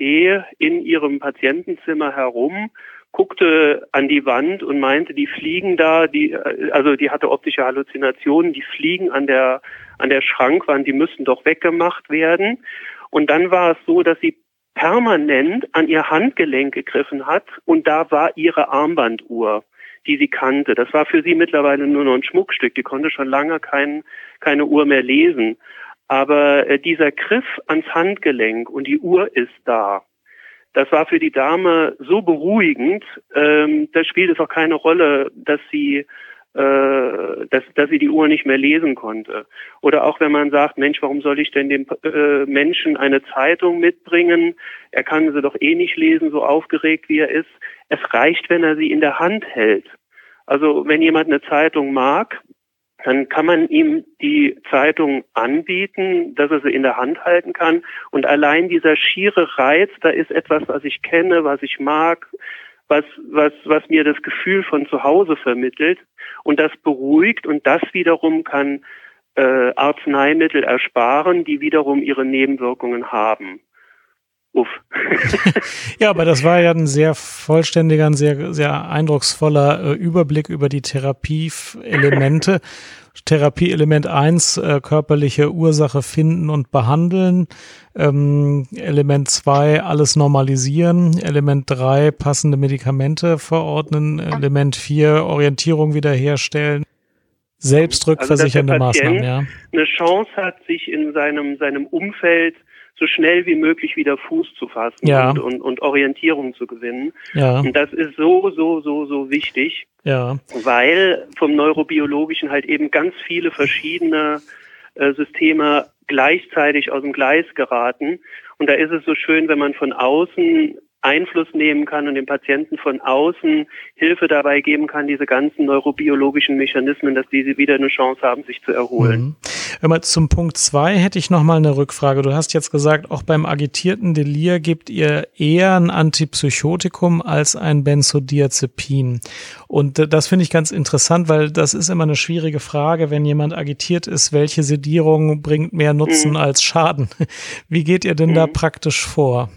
in ihrem Patientenzimmer herum, guckte an die Wand und meinte, die fliegen da, die, äh, also die hatte optische Halluzinationen, die fliegen an der, an der Schrankwand, die müssten doch weggemacht werden. Und dann war es so, dass sie permanent an ihr Handgelenk gegriffen hat und da war ihre Armbanduhr, die sie kannte. Das war für sie mittlerweile nur noch ein Schmuckstück. Die konnte schon lange kein, keine Uhr mehr lesen. Aber äh, dieser Griff ans Handgelenk und die Uhr ist da. Das war für die Dame so beruhigend, ähm, da spielt es auch keine Rolle, dass sie dass, dass sie die Uhr nicht mehr lesen konnte. Oder auch wenn man sagt, Mensch, warum soll ich denn dem äh, Menschen eine Zeitung mitbringen? Er kann sie doch eh nicht lesen, so aufgeregt wie er ist. Es reicht, wenn er sie in der Hand hält. Also wenn jemand eine Zeitung mag, dann kann man ihm die Zeitung anbieten, dass er sie in der Hand halten kann. Und allein dieser schiere Reiz, da ist etwas, was ich kenne, was ich mag, was, was, was mir das Gefühl von zu Hause vermittelt und das beruhigt und das wiederum kann äh, Arzneimittel ersparen, die wiederum ihre Nebenwirkungen haben. Uff. [LAUGHS] ja, aber das war ja ein sehr vollständiger, ein sehr, sehr eindrucksvoller äh, Überblick über die Therapieelemente. [LAUGHS] Therapieelement eins äh, körperliche Ursache finden und behandeln. Ähm, Element zwei alles normalisieren. Element drei passende Medikamente verordnen. Element vier Orientierung wiederherstellen. Selbstrückversichernde also, Maßnahmen, ja. Eine Chance hat, sich in seinem, seinem Umfeld so schnell wie möglich wieder Fuß zu fassen ja. und, und, und Orientierung zu gewinnen. Ja. Und das ist so, so, so, so wichtig, ja. weil vom Neurobiologischen halt eben ganz viele verschiedene äh, Systeme gleichzeitig aus dem Gleis geraten. Und da ist es so schön, wenn man von außen Einfluss nehmen kann und dem Patienten von außen Hilfe dabei geben kann, diese ganzen neurobiologischen Mechanismen, dass diese wieder eine Chance haben, sich zu erholen. Mhm. Zum Punkt zwei hätte ich noch mal eine Rückfrage. Du hast jetzt gesagt, auch beim agitierten Delir gebt ihr eher ein Antipsychotikum als ein Benzodiazepin. Und das finde ich ganz interessant, weil das ist immer eine schwierige Frage, wenn jemand agitiert ist, welche Sedierung bringt mehr Nutzen mhm. als Schaden? Wie geht ihr denn mhm. da praktisch vor?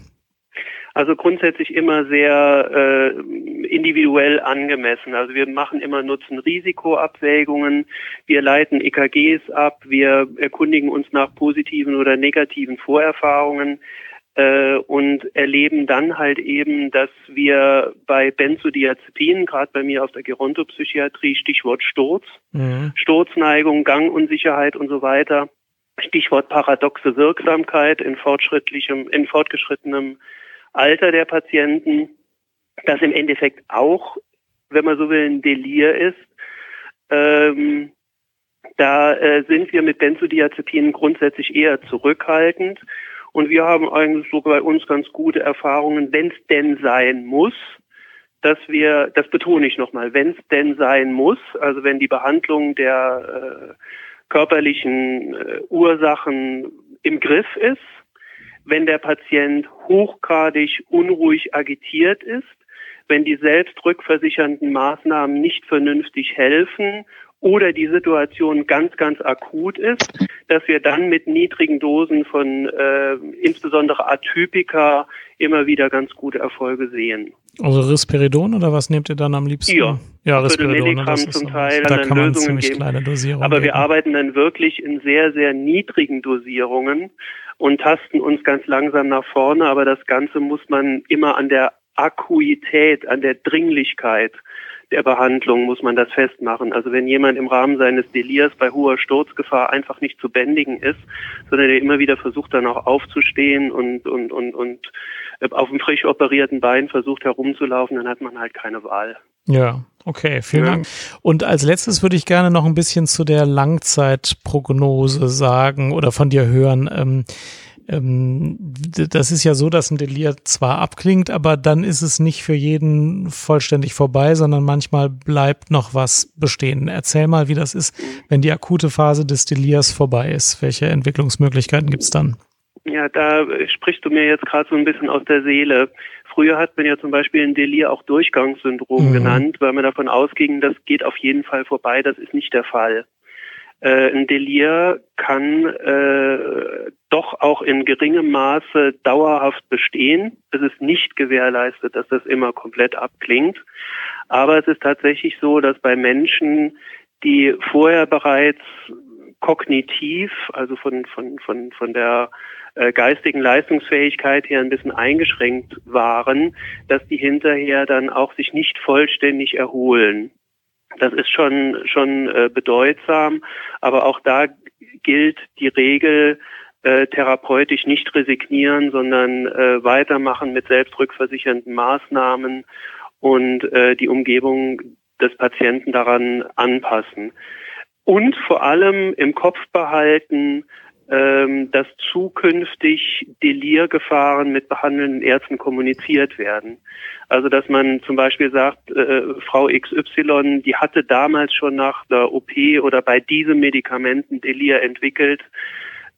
Also grundsätzlich immer sehr äh, individuell angemessen. Also wir machen immer Nutzen-Risiko-Abwägungen, wir leiten EKGs ab, wir erkundigen uns nach positiven oder negativen Vorerfahrungen äh, und erleben dann halt eben, dass wir bei Benzodiazepinen, gerade bei mir auf der Gerontopsychiatrie, Stichwort Sturz, mhm. Sturzneigung, Gangunsicherheit und so weiter, Stichwort paradoxe Wirksamkeit in fortschrittlichem, in fortgeschrittenem Alter der Patienten, das im Endeffekt auch, wenn man so will, ein Delir ist. Ähm, da äh, sind wir mit Benzodiazepinen grundsätzlich eher zurückhaltend. Und wir haben eigentlich so bei uns ganz gute Erfahrungen, wenn es denn sein muss, dass wir, das betone ich nochmal, wenn es denn sein muss, also wenn die Behandlung der äh, körperlichen äh, Ursachen im Griff ist, wenn der Patient hochgradig unruhig agitiert ist, wenn die selbstrückversichernden Maßnahmen nicht vernünftig helfen oder die Situation ganz, ganz akut ist, dass wir dann mit niedrigen Dosen von äh, insbesondere Atypika immer wieder ganz gute Erfolge sehen. Also Risperidon oder was nehmt ihr dann am liebsten? Ja, ja Risperidon. Milligramm zum Teil. Da kann man Lösungen ziemlich geben. kleine Dosierungen Aber geben. wir arbeiten dann wirklich in sehr, sehr niedrigen Dosierungen und tasten uns ganz langsam nach vorne. Aber das Ganze muss man immer an der Akuität, an der Dringlichkeit der Behandlung muss man das festmachen. Also wenn jemand im Rahmen seines Delirs bei hoher Sturzgefahr einfach nicht zu bändigen ist, sondern der immer wieder versucht dann auch aufzustehen und, und, und, und auf dem frisch operierten Bein versucht herumzulaufen, dann hat man halt keine Wahl. Ja, okay, vielen ja. Dank. Und als letztes würde ich gerne noch ein bisschen zu der Langzeitprognose sagen oder von dir hören. Ähm, ähm, das ist ja so, dass ein Delir zwar abklingt, aber dann ist es nicht für jeden vollständig vorbei, sondern manchmal bleibt noch was bestehen. Erzähl mal, wie das ist, wenn die akute Phase des Delirs vorbei ist. Welche Entwicklungsmöglichkeiten gibt's dann? Ja, da sprichst du mir jetzt gerade so ein bisschen aus der Seele. Früher hat man ja zum Beispiel ein Delir auch Durchgangssyndrom mhm. genannt, weil man davon ausging, das geht auf jeden Fall vorbei. Das ist nicht der Fall. Äh, ein Delir kann äh, doch auch in geringem Maße dauerhaft bestehen. Es ist nicht gewährleistet, dass das immer komplett abklingt. Aber es ist tatsächlich so, dass bei Menschen, die vorher bereits kognitiv, also von, von, von, von der äh, geistigen Leistungsfähigkeit her ein bisschen eingeschränkt waren, dass die hinterher dann auch sich nicht vollständig erholen. Das ist schon, schon äh, bedeutsam, aber auch da gilt die Regel, äh, therapeutisch nicht resignieren, sondern äh, weitermachen mit selbstrückversichernden Maßnahmen und äh, die Umgebung des Patienten daran anpassen. Und vor allem im Kopf behalten, ähm, dass zukünftig Delirgefahren mit behandelnden Ärzten kommuniziert werden. Also dass man zum Beispiel sagt, äh, Frau XY, die hatte damals schon nach der OP oder bei diesem Medikamenten Delir entwickelt,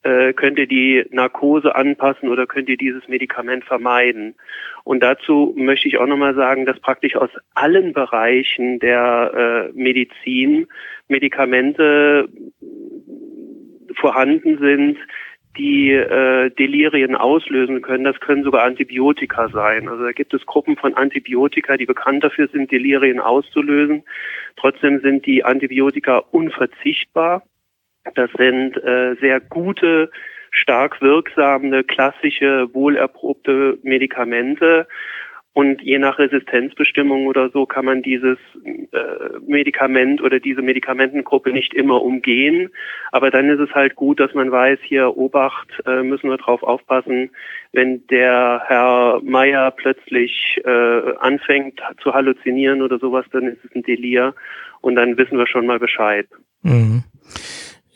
äh, könnt ihr die Narkose anpassen oder könnt ihr dieses Medikament vermeiden. Und dazu möchte ich auch nochmal sagen, dass praktisch aus allen Bereichen der äh, Medizin Medikamente vorhanden sind, die äh, Delirien auslösen können. Das können sogar Antibiotika sein. Also da gibt es Gruppen von Antibiotika, die bekannt dafür sind, Delirien auszulösen. Trotzdem sind die Antibiotika unverzichtbar. Das sind äh, sehr gute, stark wirksame, klassische, wohlerprobte Medikamente. Und je nach Resistenzbestimmung oder so kann man dieses äh, Medikament oder diese Medikamentengruppe nicht immer umgehen. Aber dann ist es halt gut, dass man weiß, hier Obacht, äh, müssen wir drauf aufpassen, wenn der Herr Meier plötzlich äh, anfängt zu halluzinieren oder sowas, dann ist es ein Delir und dann wissen wir schon mal Bescheid. Mhm.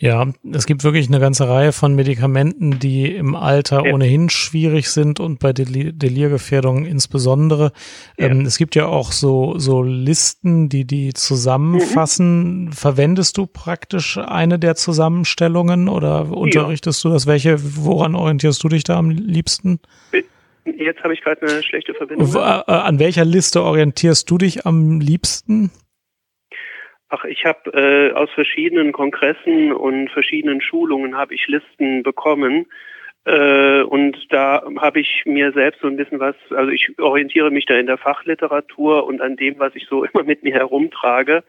Ja, es gibt wirklich eine ganze Reihe von Medikamenten, die im Alter ja. ohnehin schwierig sind und bei Del Delirgefährdung insbesondere. Ja. Ähm, es gibt ja auch so, so Listen, die die zusammenfassen. Mhm. Verwendest du praktisch eine der Zusammenstellungen oder unterrichtest ja. du das? Welche, woran orientierst du dich da am liebsten? Jetzt habe ich gerade eine schlechte Verbindung. Äh, an welcher Liste orientierst du dich am liebsten? Ach, ich habe äh, aus verschiedenen Kongressen und verschiedenen Schulungen habe ich Listen bekommen. Äh, und da habe ich mir selbst so ein bisschen was, also ich orientiere mich da in der Fachliteratur und an dem, was ich so [LAUGHS] immer mit mir herumtrage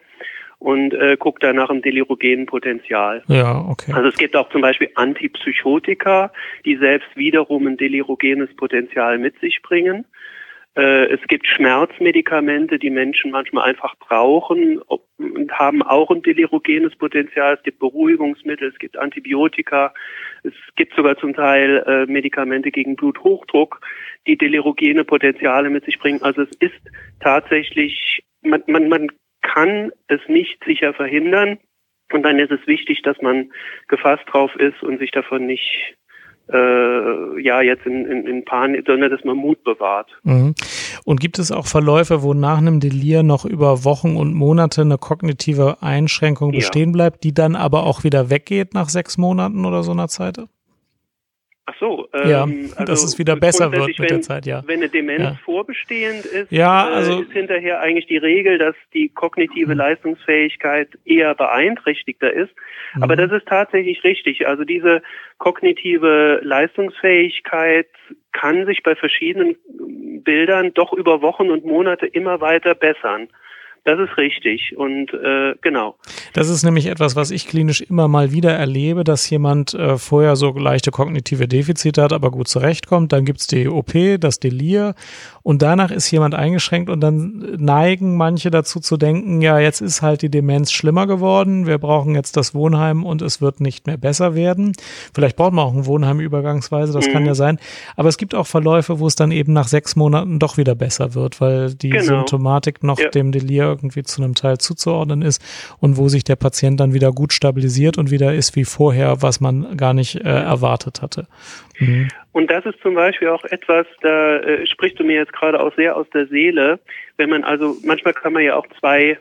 und äh, gucke da nach dem delirogenen Potenzial. Ja, okay. Also es gibt auch zum Beispiel Antipsychotika, die selbst wiederum ein delirogenes Potenzial mit sich bringen. Äh, es gibt Schmerzmedikamente, die Menschen manchmal einfach brauchen und haben auch ein delirogenes Potenzial. Es gibt Beruhigungsmittel, es gibt Antibiotika, es gibt sogar zum Teil äh, Medikamente gegen Bluthochdruck, die delirogene Potenziale mit sich bringen. Also es ist tatsächlich, man, man, man kann es nicht sicher verhindern. Und dann ist es wichtig, dass man gefasst drauf ist und sich davon nicht äh, ja jetzt in, in, in Panik, sondern dass man Mut bewahrt. Mhm. Und gibt es auch Verläufe, wo nach einem Delir noch über Wochen und Monate eine kognitive Einschränkung bestehen ja. bleibt, die dann aber auch wieder weggeht nach sechs Monaten oder so einer Zeit? Ach so, ähm, ja, also dass es wieder besser wird mit wenn, der Zeit, ja. Wenn eine Demenz ja. vorbestehend ist, ja, äh, also, äh, ist hinterher eigentlich die Regel, dass die kognitive mhm. Leistungsfähigkeit eher beeinträchtigter ist. Mhm. Aber das ist tatsächlich richtig. Also diese kognitive Leistungsfähigkeit kann sich bei verschiedenen Bildern doch über Wochen und Monate immer weiter bessern. Das ist richtig und äh, genau. Das ist nämlich etwas, was ich klinisch immer mal wieder erlebe, dass jemand äh, vorher so leichte kognitive Defizite hat, aber gut zurechtkommt. Dann gibt's die OP, das Delir und danach ist jemand eingeschränkt und dann neigen manche dazu zu denken, ja, jetzt ist halt die Demenz schlimmer geworden, wir brauchen jetzt das Wohnheim und es wird nicht mehr besser werden. Vielleicht braucht man auch ein Wohnheim übergangsweise, das mhm. kann ja sein. Aber es gibt auch Verläufe, wo es dann eben nach sechs Monaten doch wieder besser wird, weil die genau. Symptomatik noch ja. dem Delir irgendwie zu einem Teil zuzuordnen ist und wo sich der Patient dann wieder gut stabilisiert und wieder ist wie vorher, was man gar nicht äh, erwartet hatte. Mhm. Und das ist zum Beispiel auch etwas, da äh, sprichst du mir jetzt gerade auch sehr aus der Seele, wenn man also, manchmal kann man ja auch zwei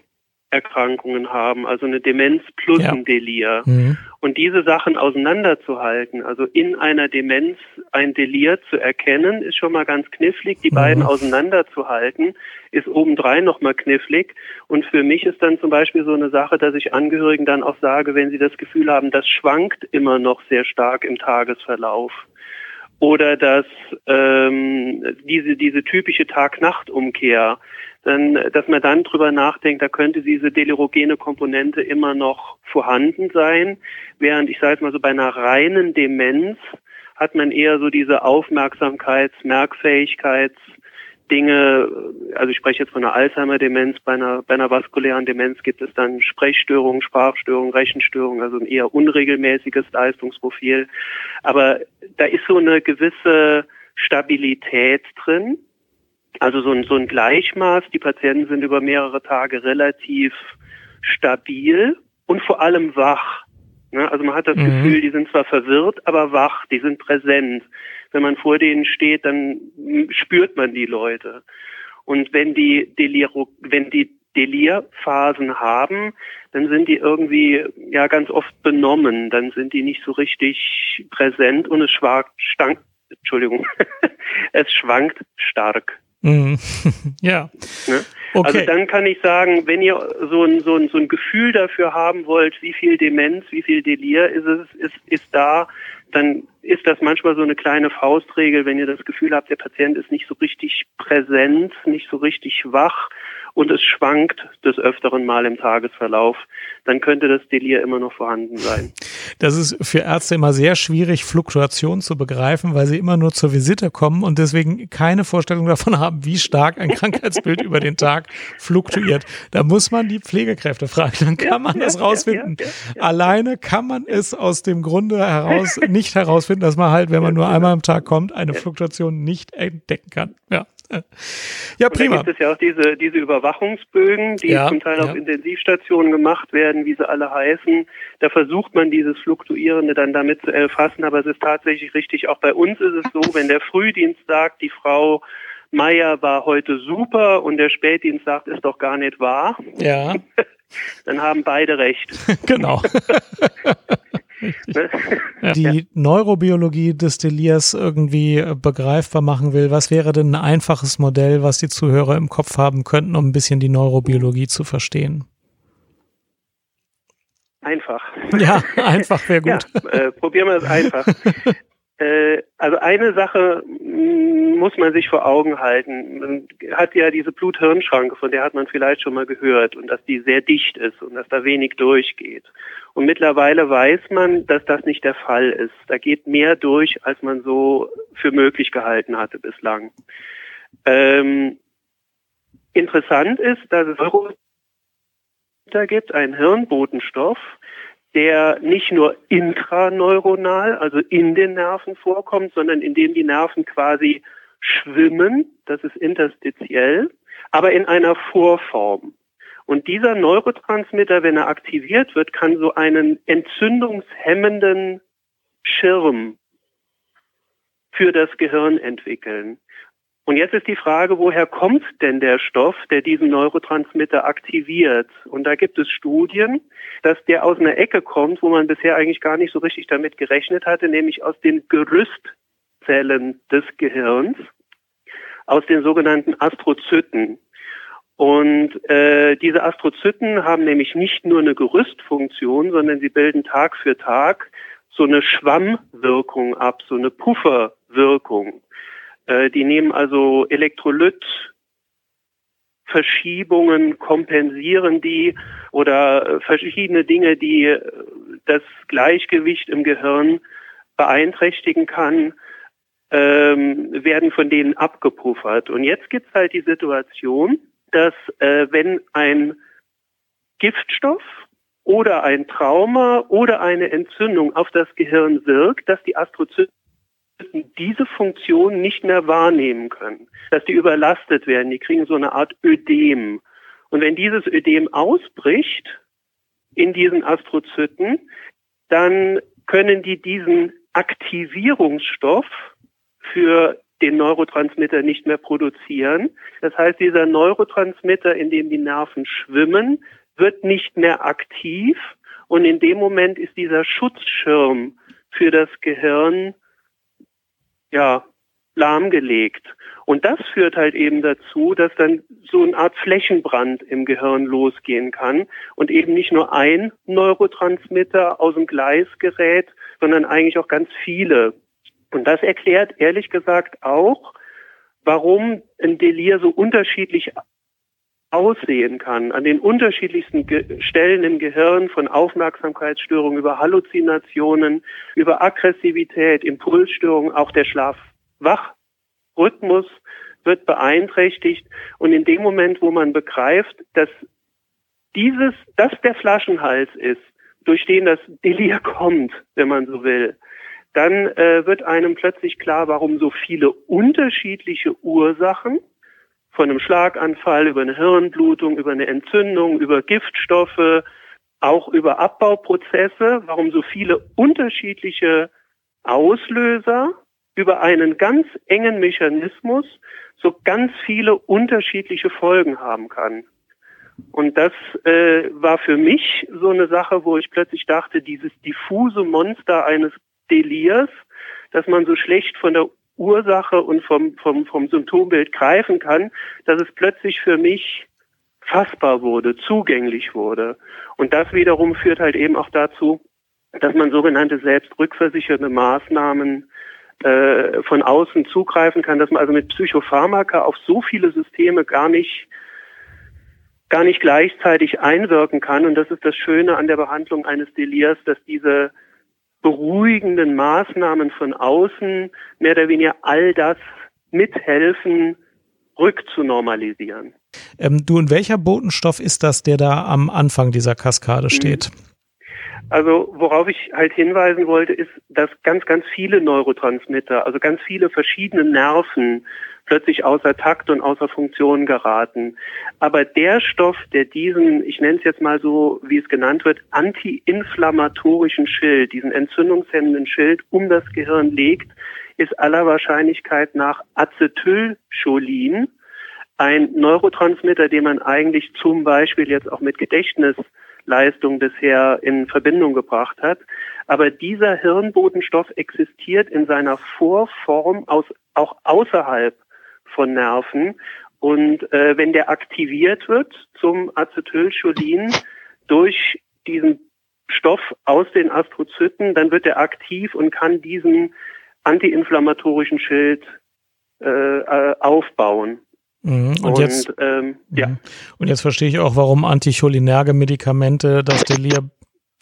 Erkrankungen haben, also eine Demenz plus ja. ein Delir. Mhm. Und diese Sachen auseinanderzuhalten, also in einer Demenz ein Delir zu erkennen, ist schon mal ganz knifflig. Die mhm. beiden auseinanderzuhalten, ist obendrein nochmal knifflig. Und für mich ist dann zum Beispiel so eine Sache, dass ich Angehörigen dann auch sage, wenn sie das Gefühl haben, das schwankt immer noch sehr stark im Tagesverlauf oder dass ähm, diese diese typische Tag-Nacht-Umkehr, dann, dass man dann drüber nachdenkt, da könnte diese delirogene Komponente immer noch vorhanden sein, während ich sage mal so bei einer reinen Demenz hat man eher so diese Aufmerksamkeits-, Merkfähigkeits- Dinge, also ich spreche jetzt von einer Alzheimer-Demenz, bei einer, bei einer vaskulären Demenz gibt es dann Sprechstörungen, Sprachstörungen, Rechenstörungen, also ein eher unregelmäßiges Leistungsprofil. Aber da ist so eine gewisse Stabilität drin, also so ein, so ein Gleichmaß. Die Patienten sind über mehrere Tage relativ stabil und vor allem wach. Ne? Also man hat das mhm. Gefühl, die sind zwar verwirrt, aber wach, die sind präsent. Wenn man vor denen steht, dann spürt man die Leute. Und wenn die Deliro, wenn die Delirphasen haben, dann sind die irgendwie ja ganz oft benommen, dann sind die nicht so richtig präsent und es schwankt, stank, Entschuldigung, [LAUGHS] es schwankt stark. Mhm. [LAUGHS] ja. Ne? Okay. Also dann kann ich sagen, wenn ihr so ein, so, ein, so ein Gefühl dafür haben wollt, wie viel Demenz, wie viel Delir ist es, ist, ist da, dann ist das manchmal so eine kleine Faustregel, wenn ihr das Gefühl habt, der Patient ist nicht so richtig präsent, nicht so richtig wach, und es schwankt des Öfteren mal im Tagesverlauf, dann könnte das Delir immer noch vorhanden sein. Das ist für Ärzte immer sehr schwierig, Fluktuation zu begreifen, weil sie immer nur zur Visite kommen und deswegen keine Vorstellung davon haben, wie stark ein Krankheitsbild [LAUGHS] über den Tag fluktuiert. Da muss man die Pflegekräfte fragen, dann kann ja, man ja, das rausfinden. Ja, Alleine kann man es aus dem Grunde heraus [LAUGHS] nicht herausfinden, dass man halt, wenn man nur einmal am Tag kommt, eine Fluktuation nicht entdecken kann. Ja. Ja, prima. Und da gibt es ja auch diese, diese Überwachungsbögen, die ja, zum Teil ja. auf Intensivstationen gemacht werden, wie sie alle heißen. Da versucht man dieses Fluktuierende dann damit zu erfassen, aber es ist tatsächlich richtig, auch bei uns ist es so, wenn der Frühdienst sagt, die Frau Meier war heute super und der Spätdienst sagt, ist doch gar nicht wahr. Ja. [LAUGHS] Dann haben beide recht. [LAUGHS] genau. [LAUGHS] [LAUGHS] die Neurobiologie des Deliers irgendwie begreifbar machen will, was wäre denn ein einfaches Modell, was die Zuhörer im Kopf haben könnten, um ein bisschen die Neurobiologie zu verstehen? Einfach. Ja, einfach wäre gut. Ja, äh, probieren wir es einfach. [LAUGHS] Äh, also eine Sache mm, muss man sich vor Augen halten. Man hat ja diese Blut-Hirn-Schranke, von der hat man vielleicht schon mal gehört und dass die sehr dicht ist und dass da wenig durchgeht. Und mittlerweile weiß man, dass das nicht der Fall ist. Da geht mehr durch, als man so für möglich gehalten hatte bislang. Ähm, interessant ist, dass es Neurotransmitter gibt, einen Hirnbotenstoff, der nicht nur intraneuronal, also in den Nerven vorkommt, sondern in dem die Nerven quasi schwimmen, das ist interstitiell, aber in einer Vorform. Und dieser Neurotransmitter, wenn er aktiviert wird, kann so einen entzündungshemmenden Schirm für das Gehirn entwickeln. Und jetzt ist die Frage, woher kommt denn der Stoff, der diesen Neurotransmitter aktiviert? Und da gibt es Studien, dass der aus einer Ecke kommt, wo man bisher eigentlich gar nicht so richtig damit gerechnet hatte, nämlich aus den Gerüstzellen des Gehirns, aus den sogenannten Astrozyten. Und äh, diese Astrozyten haben nämlich nicht nur eine Gerüstfunktion, sondern sie bilden Tag für Tag so eine Schwammwirkung ab, so eine Pufferwirkung. Äh, die nehmen also Elektrolytverschiebungen, kompensieren die oder äh, verschiedene Dinge, die äh, das Gleichgewicht im Gehirn beeinträchtigen kann, ähm, werden von denen abgepuffert. Und jetzt gibt es halt die Situation, dass äh, wenn ein Giftstoff oder ein Trauma oder eine Entzündung auf das Gehirn wirkt, dass die Astrozyten diese Funktion nicht mehr wahrnehmen können, dass die überlastet werden, die kriegen so eine Art Ödem. Und wenn dieses Ödem ausbricht in diesen Astrozyten, dann können die diesen Aktivierungsstoff für den Neurotransmitter nicht mehr produzieren. Das heißt, dieser Neurotransmitter, in dem die Nerven schwimmen, wird nicht mehr aktiv und in dem Moment ist dieser Schutzschirm für das Gehirn ja, lahmgelegt. Und das führt halt eben dazu, dass dann so eine Art Flächenbrand im Gehirn losgehen kann und eben nicht nur ein Neurotransmitter aus dem Gleis gerät, sondern eigentlich auch ganz viele. Und das erklärt ehrlich gesagt auch, warum ein Delir so unterschiedlich aussehen kann, an den unterschiedlichsten Ge Stellen im Gehirn von Aufmerksamkeitsstörungen über Halluzinationen, über Aggressivität, Impulsstörungen, auch der Schlaf-Wach-Rhythmus wird beeinträchtigt. Und in dem Moment, wo man begreift, dass dieses, das der Flaschenhals ist, durch den das Delir [LAUGHS] kommt, wenn man so will, dann äh, wird einem plötzlich klar, warum so viele unterschiedliche Ursachen von einem Schlaganfall, über eine Hirnblutung, über eine Entzündung, über Giftstoffe, auch über Abbauprozesse, warum so viele unterschiedliche Auslöser über einen ganz engen Mechanismus so ganz viele unterschiedliche Folgen haben kann. Und das äh, war für mich so eine Sache, wo ich plötzlich dachte, dieses diffuse Monster eines Delirs, dass man so schlecht von der Ursache und vom, vom, vom Symptombild greifen kann, dass es plötzlich für mich fassbar wurde, zugänglich wurde. Und das wiederum führt halt eben auch dazu, dass man sogenannte selbstrückversichernde Maßnahmen äh, von außen zugreifen kann, dass man also mit Psychopharmaka auf so viele Systeme gar nicht gar nicht gleichzeitig einwirken kann. Und das ist das Schöne an der Behandlung eines Delirs, dass diese beruhigenden Maßnahmen von außen mehr oder weniger all das mithelfen, rückzunormalisieren. Ähm, du, und welcher Botenstoff ist das, der da am Anfang dieser Kaskade mhm. Also worauf ich halt hinweisen wollte, ist, dass ganz, ganz viele Neurotransmitter, also ganz viele verschiedene Nerven plötzlich außer Takt und außer Funktion geraten. Aber der Stoff, der diesen, ich nenne es jetzt mal so, wie es genannt wird, antiinflammatorischen Schild, diesen entzündungshemmenden Schild um das Gehirn legt, ist aller Wahrscheinlichkeit nach Acetylcholin, ein Neurotransmitter, den man eigentlich zum Beispiel jetzt auch mit Gedächtnisleistung bisher in Verbindung gebracht hat. Aber dieser Hirnbotenstoff existiert in seiner Vorform aus, auch außerhalb von Nerven. Und äh, wenn der aktiviert wird zum Acetylcholin durch diesen Stoff aus den Astrozyten, dann wird er aktiv und kann diesen antiinflammatorischen Schild äh, äh aufbauen. Mhm. Und, und, jetzt, ähm, ja. Mhm. Und jetzt verstehe ich auch, warum anticholinerge Medikamente das Delir,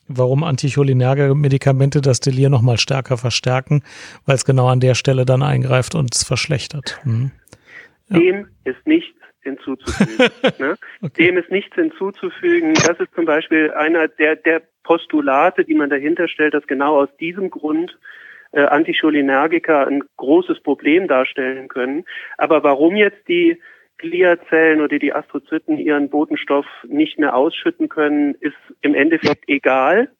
warum anticholinerge Medikamente das Delir nochmal stärker verstärken, weil es genau an der Stelle dann eingreift und es verschlechtert. Mhm. Ja. Dem ist nichts hinzuzufügen. [LAUGHS] ne? okay. Dem ist nichts hinzuzufügen. Das ist zum Beispiel einer der, der Postulate, die man dahinter stellt, dass genau aus diesem Grund äh, Anticholinergika ein großes Problem darstellen können. Aber warum jetzt die Gliazellen oder die Astrozyten ihren Botenstoff nicht mehr ausschütten können, ist im Endeffekt egal.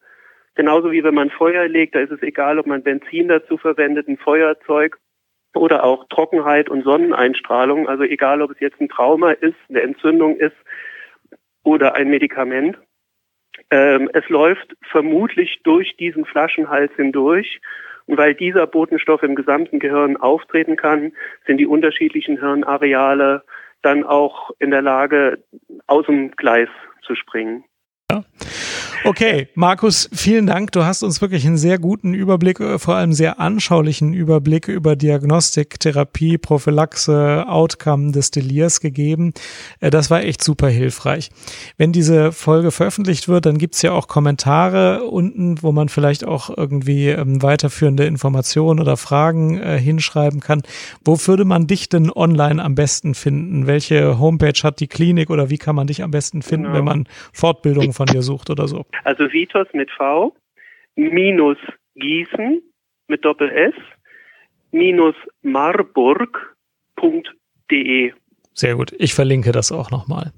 Genauso wie wenn man Feuer legt, da ist es egal, ob man Benzin dazu verwendet, ein Feuerzeug oder auch Trockenheit und Sonneneinstrahlung. Also egal, ob es jetzt ein Trauma ist, eine Entzündung ist oder ein Medikament. Ähm, es läuft vermutlich durch diesen Flaschenhals hindurch und weil dieser Botenstoff im gesamten Gehirn auftreten kann, sind die unterschiedlichen Hirnareale dann auch in der Lage, aus dem Gleis zu springen. Ja. Okay, Markus, vielen Dank. Du hast uns wirklich einen sehr guten Überblick, äh, vor allem sehr anschaulichen Überblick über Diagnostik, Therapie, Prophylaxe, Outcome des Delirs gegeben. Äh, das war echt super hilfreich. Wenn diese Folge veröffentlicht wird, dann gibt's ja auch Kommentare unten, wo man vielleicht auch irgendwie ähm, weiterführende Informationen oder Fragen äh, hinschreiben kann. Wo würde man dich denn online am besten finden? Welche Homepage hat die Klinik oder wie kann man dich am besten finden, genau. wenn man Fortbildungen von dir sucht oder so? Also Vitos mit V, minus Gießen mit Doppel S, minus marburg.de. Sehr gut. Ich verlinke das auch nochmal.